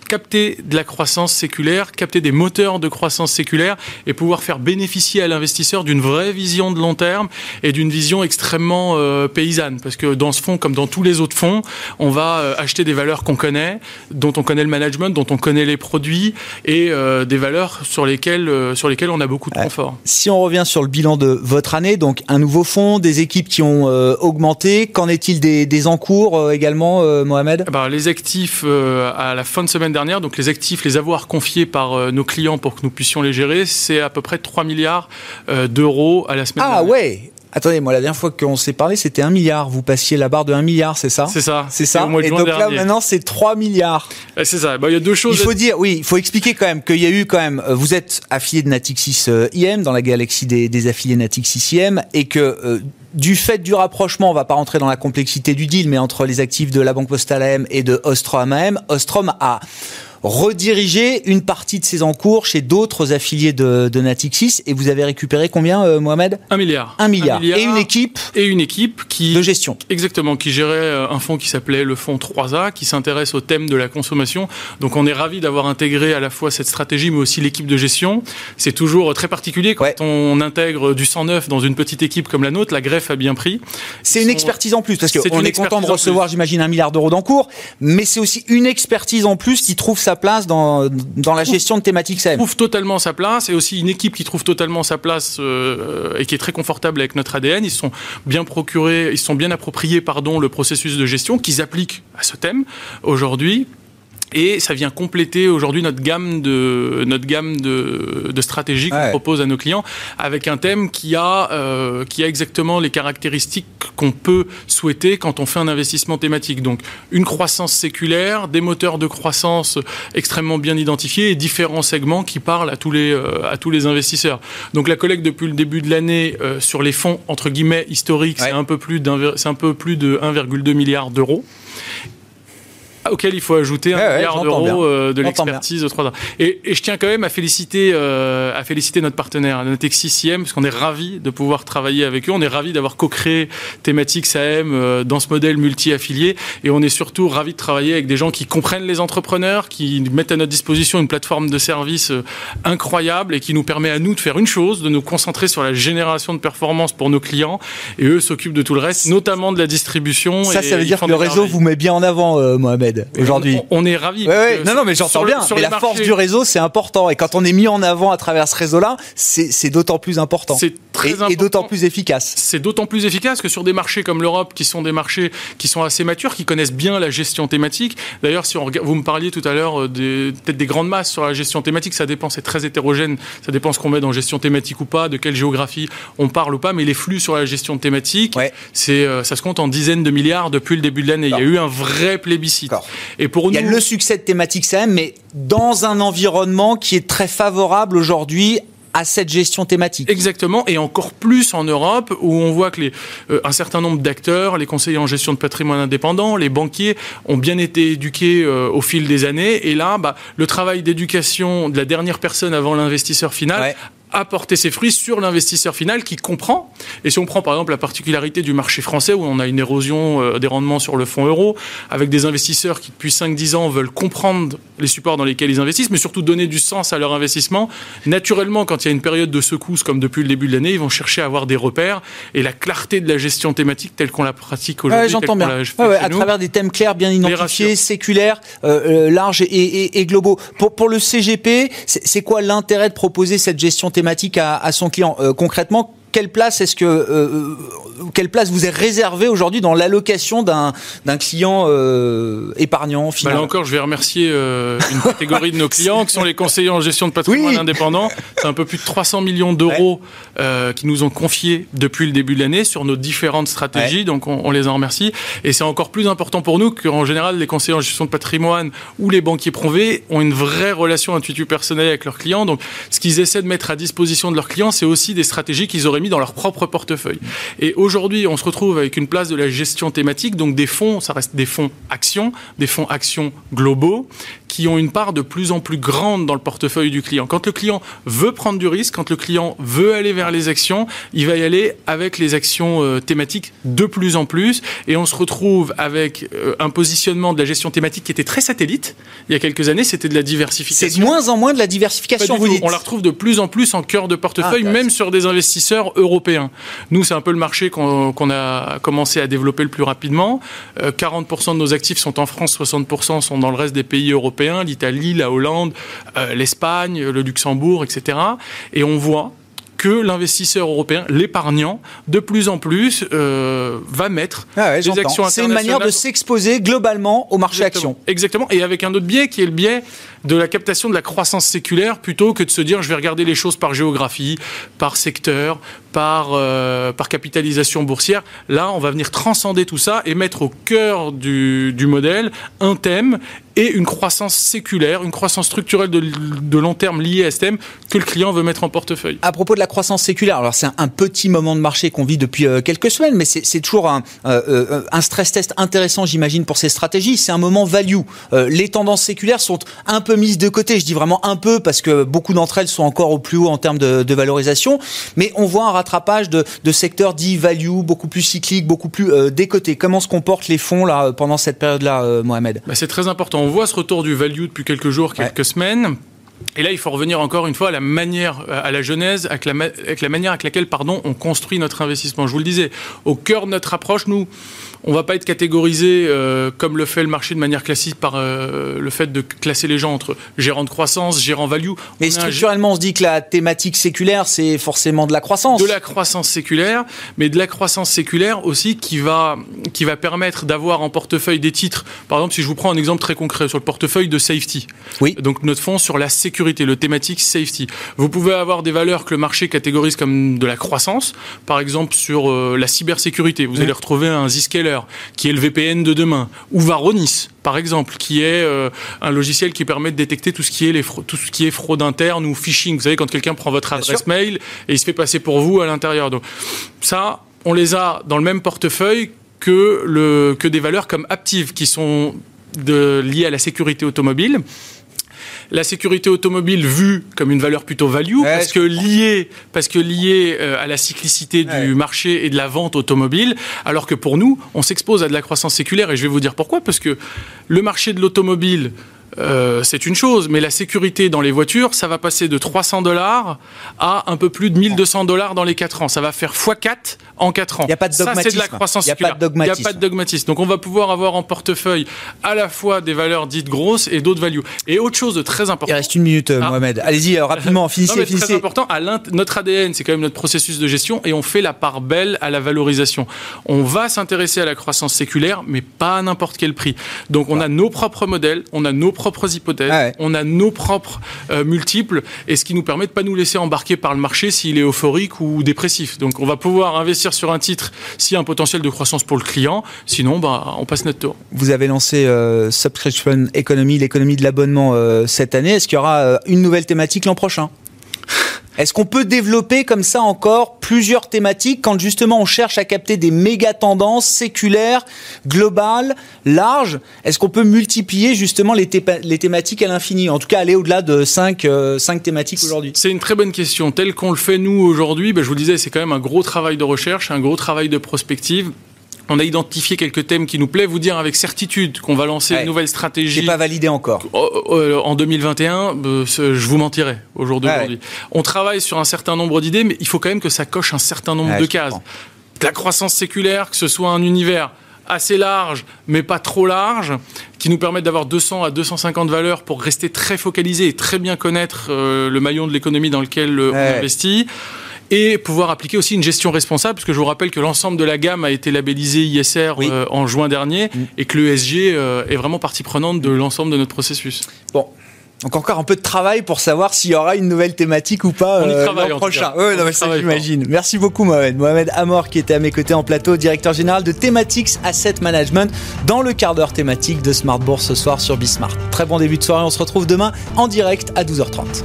capter de la croissance séculaire, capter des moteurs de croissance séculaire et pouvoir faire bénéficier à l'investisseur d'une vraie vision de long terme et d'une vision extrêmement euh, paysanne. Parce que dans ce fonds, comme dans tous les autres fonds, on va euh, acheter des valeurs qu'on connaît, dont on connaît le management, dont on connaît les produits et euh, des valeurs sur lesquelles, sur lesquelles on a beaucoup de confort. Si on revient sur le bilan de votre année, donc un nouveau fonds, des équipes qui ont augmenté, qu'en est-il des, des encours également, Mohamed? Eh ben, Les actifs à la fin de semaine dernière, donc les actifs, les avoirs confiés par euh, nos clients pour que nous puissions les gérer, c'est à peu près 3 milliards euh, d'euros à la semaine ah, dernière. Ah ouais Attendez, moi, la dernière fois qu'on s'est parlé, c'était 1 milliard. Vous passiez la barre de 1 milliard, c'est ça? C'est ça. C'est ça? Et donc là, maintenant, c'est 3 milliards. C'est ça. Bah, il y a deux choses. Il faut dire, oui, il faut expliquer quand même qu'il y a eu quand même. Vous êtes affilié de Natixis IM dans la galaxie des, des affiliés Natixis IM et que du fait du rapprochement, on va pas rentrer dans la complexité du deal, mais entre les actifs de la Banque Postale AM et de Ostrom AM, Ostrom a rediriger une partie de ses encours chez d'autres affiliés de, de, Natixis. Et vous avez récupéré combien, euh, Mohamed? Un milliard. un milliard. Et une équipe Et une équipe qui... De gestion. Exactement, qui gérait euh, un fonds qui s'appelait le fonds 3A, qui s'intéresse au thème de la consommation. Donc on est ravi d'avoir intégré à la fois cette stratégie, mais aussi l'équipe de gestion. C'est toujours très particulier quand on intègre du 109 dans une petite équipe comme la nôtre. La greffe a bien pris. C'est une expertise en plus, parce qu'on est, est content de recevoir, j'imagine, un milliard d'euros d'encours, mais c'est aussi une expertise en plus qui trouve sa place dans, dans la gestion de thématiques trouve totalement sa place et aussi une équipe qui trouve totalement sa place euh, et qui est très confortable avec notre ADN. Ils sont bien procurés, ils sont bien appropriés pardon le processus de gestion qu'ils appliquent à ce thème aujourd'hui et ça vient compléter aujourd'hui notre gamme de notre gamme de, de stratégies qu'on propose à nos clients avec un thème qui a euh, qui a exactement les caractéristiques qu'on peut souhaiter quand on fait un investissement thématique. Donc une croissance séculaire, des moteurs de croissance extrêmement bien identifiés et différents segments qui parlent à tous les euh, à tous les investisseurs. Donc la collecte depuis le début de l'année euh, sur les fonds entre guillemets historiques, c'est un peu plus d'un c'est un peu plus de 1,2 milliard d'euros auquel il faut ajouter un milliard d'euros euh, de l'expertise de 3 ans. Et, et, je tiens quand même à féliciter, euh, à féliciter notre partenaire, Natexis IM, parce qu'on est ravis de pouvoir travailler avec eux. On est ravis d'avoir co-créé Thématique SAM euh, dans ce modèle multi-affilié. Et on est surtout ravis de travailler avec des gens qui comprennent les entrepreneurs, qui mettent à notre disposition une plateforme de services euh, incroyable et qui nous permet à nous de faire une chose, de nous concentrer sur la génération de performance pour nos clients. Et eux s'occupent de tout le reste, notamment de la distribution. Ça, ça veut dire que le réseau vous met bien en avant, euh, Aujourd'hui. On, est ravis. Non, non, mais j'entends bien. mais la force du réseau, c'est important. Et quand on est mis en avant à travers ce réseau-là, c'est d'autant plus important. C'est très et, et d'autant plus efficace. C'est d'autant plus efficace que sur des marchés comme l'Europe, qui sont des marchés qui sont assez matures, qui connaissent bien la gestion thématique. D'ailleurs, si on regarde, vous me parliez tout à l'heure euh, peut-être des grandes masses sur la gestion thématique, ça dépend, c'est très hétérogène. Ça dépend ce qu'on met dans gestion thématique ou pas, de quelle géographie on parle ou pas. Mais les flux sur la gestion thématique, c'est euh, ça se compte en dizaines de milliards depuis le début de l'année. Il y a eu un vrai plébiscite. Et pour nous, il y a le succès de thématique SAM, mais dans un environnement qui est très favorable aujourd'hui à cette gestion thématique. Exactement, et encore plus en Europe, où on voit que les, euh, un certain nombre d'acteurs, les conseillers en gestion de patrimoine indépendant, les banquiers, ont bien été éduqués euh, au fil des années. Et là, bah, le travail d'éducation de la dernière personne avant l'investisseur final apporter ses fruits sur l'investisseur final qui comprend. Et si on prend par exemple la particularité du marché français où on a une érosion euh, des rendements sur le fonds euro, avec des investisseurs qui depuis 5-10 ans veulent comprendre les supports dans lesquels ils investissent, mais surtout donner du sens à leur investissement, naturellement quand il y a une période de secousse comme depuis le début de l'année, ils vont chercher à avoir des repères et la clarté de la gestion thématique telle qu'on la pratique aujourd'hui. J'entends bien. à travers des thèmes clairs, bien identifiés, séculaires, euh, euh, larges et, et, globaux. Pour, pour le CGP, c'est quoi l'intérêt de proposer cette gestion thématique thématique à, à son client. Euh, concrètement, quelle place est-ce que euh, euh, quelle place vous est réservée aujourd'hui dans l'allocation d'un d'un client euh, épargnant final bah Là encore, je vais remercier euh, une catégorie de nos (laughs) clients qui sont les conseillers en gestion de patrimoine indépendant. C'est un peu plus de 300 millions d'euros euh, qui nous ont confiés depuis le début de l'année sur nos différentes stratégies. Donc on, on, les en remercie. Et c'est encore plus important pour nous qu'en général les conseillers en gestion de patrimoine ou les banquiers privés ont une vraie relation intuitive personnelle avec leurs clients. Donc ce qu'ils essaient de mettre à disposition de leurs clients, c'est aussi des stratégies qu'ils auraient mis dans leur propre portefeuille. Et aujourd'hui, on se retrouve avec une place de la gestion thématique, donc des fonds, ça reste des fonds actions, des fonds actions globaux, qui ont une part de plus en plus grande dans le portefeuille du client. Quand le client veut prendre du risque, quand le client veut aller vers les actions, il va y aller avec les actions euh, thématiques de plus en plus. Et on se retrouve avec euh, un positionnement de la gestion thématique qui était très satellite. Il y a quelques années, c'était de la diversification. C'est de moins en moins de la diversification, vous dites. On la retrouve de plus en plus en cœur de portefeuille, ah, même sur des investisseurs européens. Nous, c'est un peu le marché qu'on a commencé à développer le plus rapidement. 40% euh, de nos actifs sont en France, 60% sont dans le reste des pays européens l'Italie, la Hollande, euh, l'Espagne, le Luxembourg, etc. Et on voit que l'investisseur européen, l'épargnant, de plus en plus euh, va mettre ah des actions internationales. C'est une manière de s'exposer globalement au marché Exactement. action. Exactement. Et avec un autre biais qui est le biais de la captation de la croissance séculaire plutôt que de se dire je vais regarder les choses par géographie, par secteur, par, euh, par capitalisation boursière. Là, on va venir transcender tout ça et mettre au cœur du, du modèle un thème et une croissance séculaire, une croissance structurelle de, de, long terme liée à ce thème que le client veut mettre en portefeuille. À propos de la croissance séculaire, alors c'est un, petit moment de marché qu'on vit depuis euh, quelques semaines, mais c'est toujours un, euh, un, stress test intéressant, j'imagine, pour ces stratégies. C'est un moment value. les tendances séculaires sont un peu mises de côté. Je dis vraiment un peu parce que beaucoup d'entre elles sont encore au plus haut en termes de, de valorisation, mais on voit un rattrapage de, de secteurs dits value, beaucoup plus cycliques, beaucoup plus décotés. Comment se comportent les fonds là pendant cette période-là, Mohamed? Bah, C'est très important on voit ce retour du value depuis quelques jours, quelques semaines. Et là, il faut revenir encore une fois à la manière, à la genèse, avec la, avec la manière avec laquelle, pardon, on construit notre investissement. Je vous le disais, au cœur de notre approche, nous, on va pas être catégorisé euh, comme le fait le marché de manière classique par euh, le fait de classer les gens entre gérant de croissance, gérant value. Mais structurellement, on se dit que la thématique séculaire, c'est forcément de la croissance. De la croissance séculaire, mais de la croissance séculaire aussi qui va, qui va permettre d'avoir en portefeuille des titres. Par exemple, si je vous prends un exemple très concret sur le portefeuille de safety. Oui. Donc notre fonds sur la sécurité, le thématique safety. Vous pouvez avoir des valeurs que le marché catégorise comme de la croissance. Par exemple, sur euh, la cybersécurité, vous allez retrouver un Zscaler qui est le VPN de demain, ou Varonis, par exemple, qui est euh, un logiciel qui permet de détecter tout ce qui est les tout ce qui est fraude interne ou phishing. Vous savez, quand quelqu'un prend votre adresse mail et il se fait passer pour vous à l'intérieur. Donc ça, on les a dans le même portefeuille que le que des valeurs comme Aptive qui sont de, liées à la sécurité automobile la sécurité automobile vue comme une valeur plutôt value parce, que liée, parce que liée euh, à la cyclicité du marché et de la vente automobile, alors que pour nous, on s'expose à de la croissance séculaire et je vais vous dire pourquoi parce que le marché de l'automobile euh, c'est une chose, mais la sécurité dans les voitures, ça va passer de 300 dollars à un peu plus de 1200 dollars dans les 4 ans. Ça va faire x4 en 4 ans. Il n'y a pas de dogmatisme. Ça, c'est de la croissance Il n'y a, pas de dogmatisme. Donc, on va pouvoir avoir en portefeuille à la fois des valeurs dites grosses et d'autres values. Et autre chose de très important. Il reste une minute, euh, ah. Mohamed. Allez-y, euh, rapidement, (laughs) finissez, non, Très important, à notre ADN, c'est quand même notre processus de gestion et on fait la part belle à la valorisation. On va s'intéresser à la croissance séculaire, mais pas à n'importe quel prix. Donc, on a nos propres modèles, on a nos propres hypothèses, ah on a nos propres euh, multiples, et ce qui nous permet de pas nous laisser embarquer par le marché s'il est euphorique ou dépressif. Donc on va pouvoir investir sur un titre s'il y a un potentiel de croissance pour le client, sinon bah, on passe notre tour. Vous avez lancé euh, Subscription Economy, l'économie de l'abonnement euh, cette année. Est-ce qu'il y aura une nouvelle thématique l'an prochain? Est-ce qu'on peut développer comme ça encore plusieurs thématiques quand justement on cherche à capter des méga tendances séculaires, globales, larges? Est-ce qu'on peut multiplier justement les, thématiques à l'infini? En tout cas, aller au-delà de 5 euh, thématiques aujourd'hui. C'est une très bonne question. Tel qu'on le fait nous aujourd'hui, ben, je vous le disais, c'est quand même un gros travail de recherche, un gros travail de prospective on a identifié quelques thèmes qui nous plaisent. Vous dire avec certitude qu'on va lancer une nouvelle stratégie. C'est pas validé encore. Oh, oh, euh, en 2021, euh, je vous mentirais au jour d'aujourd'hui. On travaille sur un certain nombre d'idées, mais il faut quand même que ça coche un certain nombre de cases. La croissance séculaire, que ce soit un univers assez large, mais pas trop large, qui nous permettent d'avoir 200 à 250 valeurs pour rester très focalisé et très bien connaître euh, le maillon de l'économie dans lequel on investit et pouvoir appliquer aussi une gestion responsable, parce que je vous rappelle que l'ensemble de la gamme a été labellisé ISR euh, en juin dernier, mm. et que l'ESG euh, est vraiment partie prenante de l'ensemble de notre processus. Bon, donc encore un peu de travail pour savoir s'il y aura une nouvelle thématique ou pas euh, l'an prochain. Oui, non, mais ça j'imagine. Merci beaucoup Mohamed. Mohamed Amor qui était à mes côtés en plateau, directeur général de Thematics Asset Management dans le quart d'heure thématique de Smart Bourse ce soir sur Bismart. Très bon début de soirée, on se retrouve demain en direct à 12h30.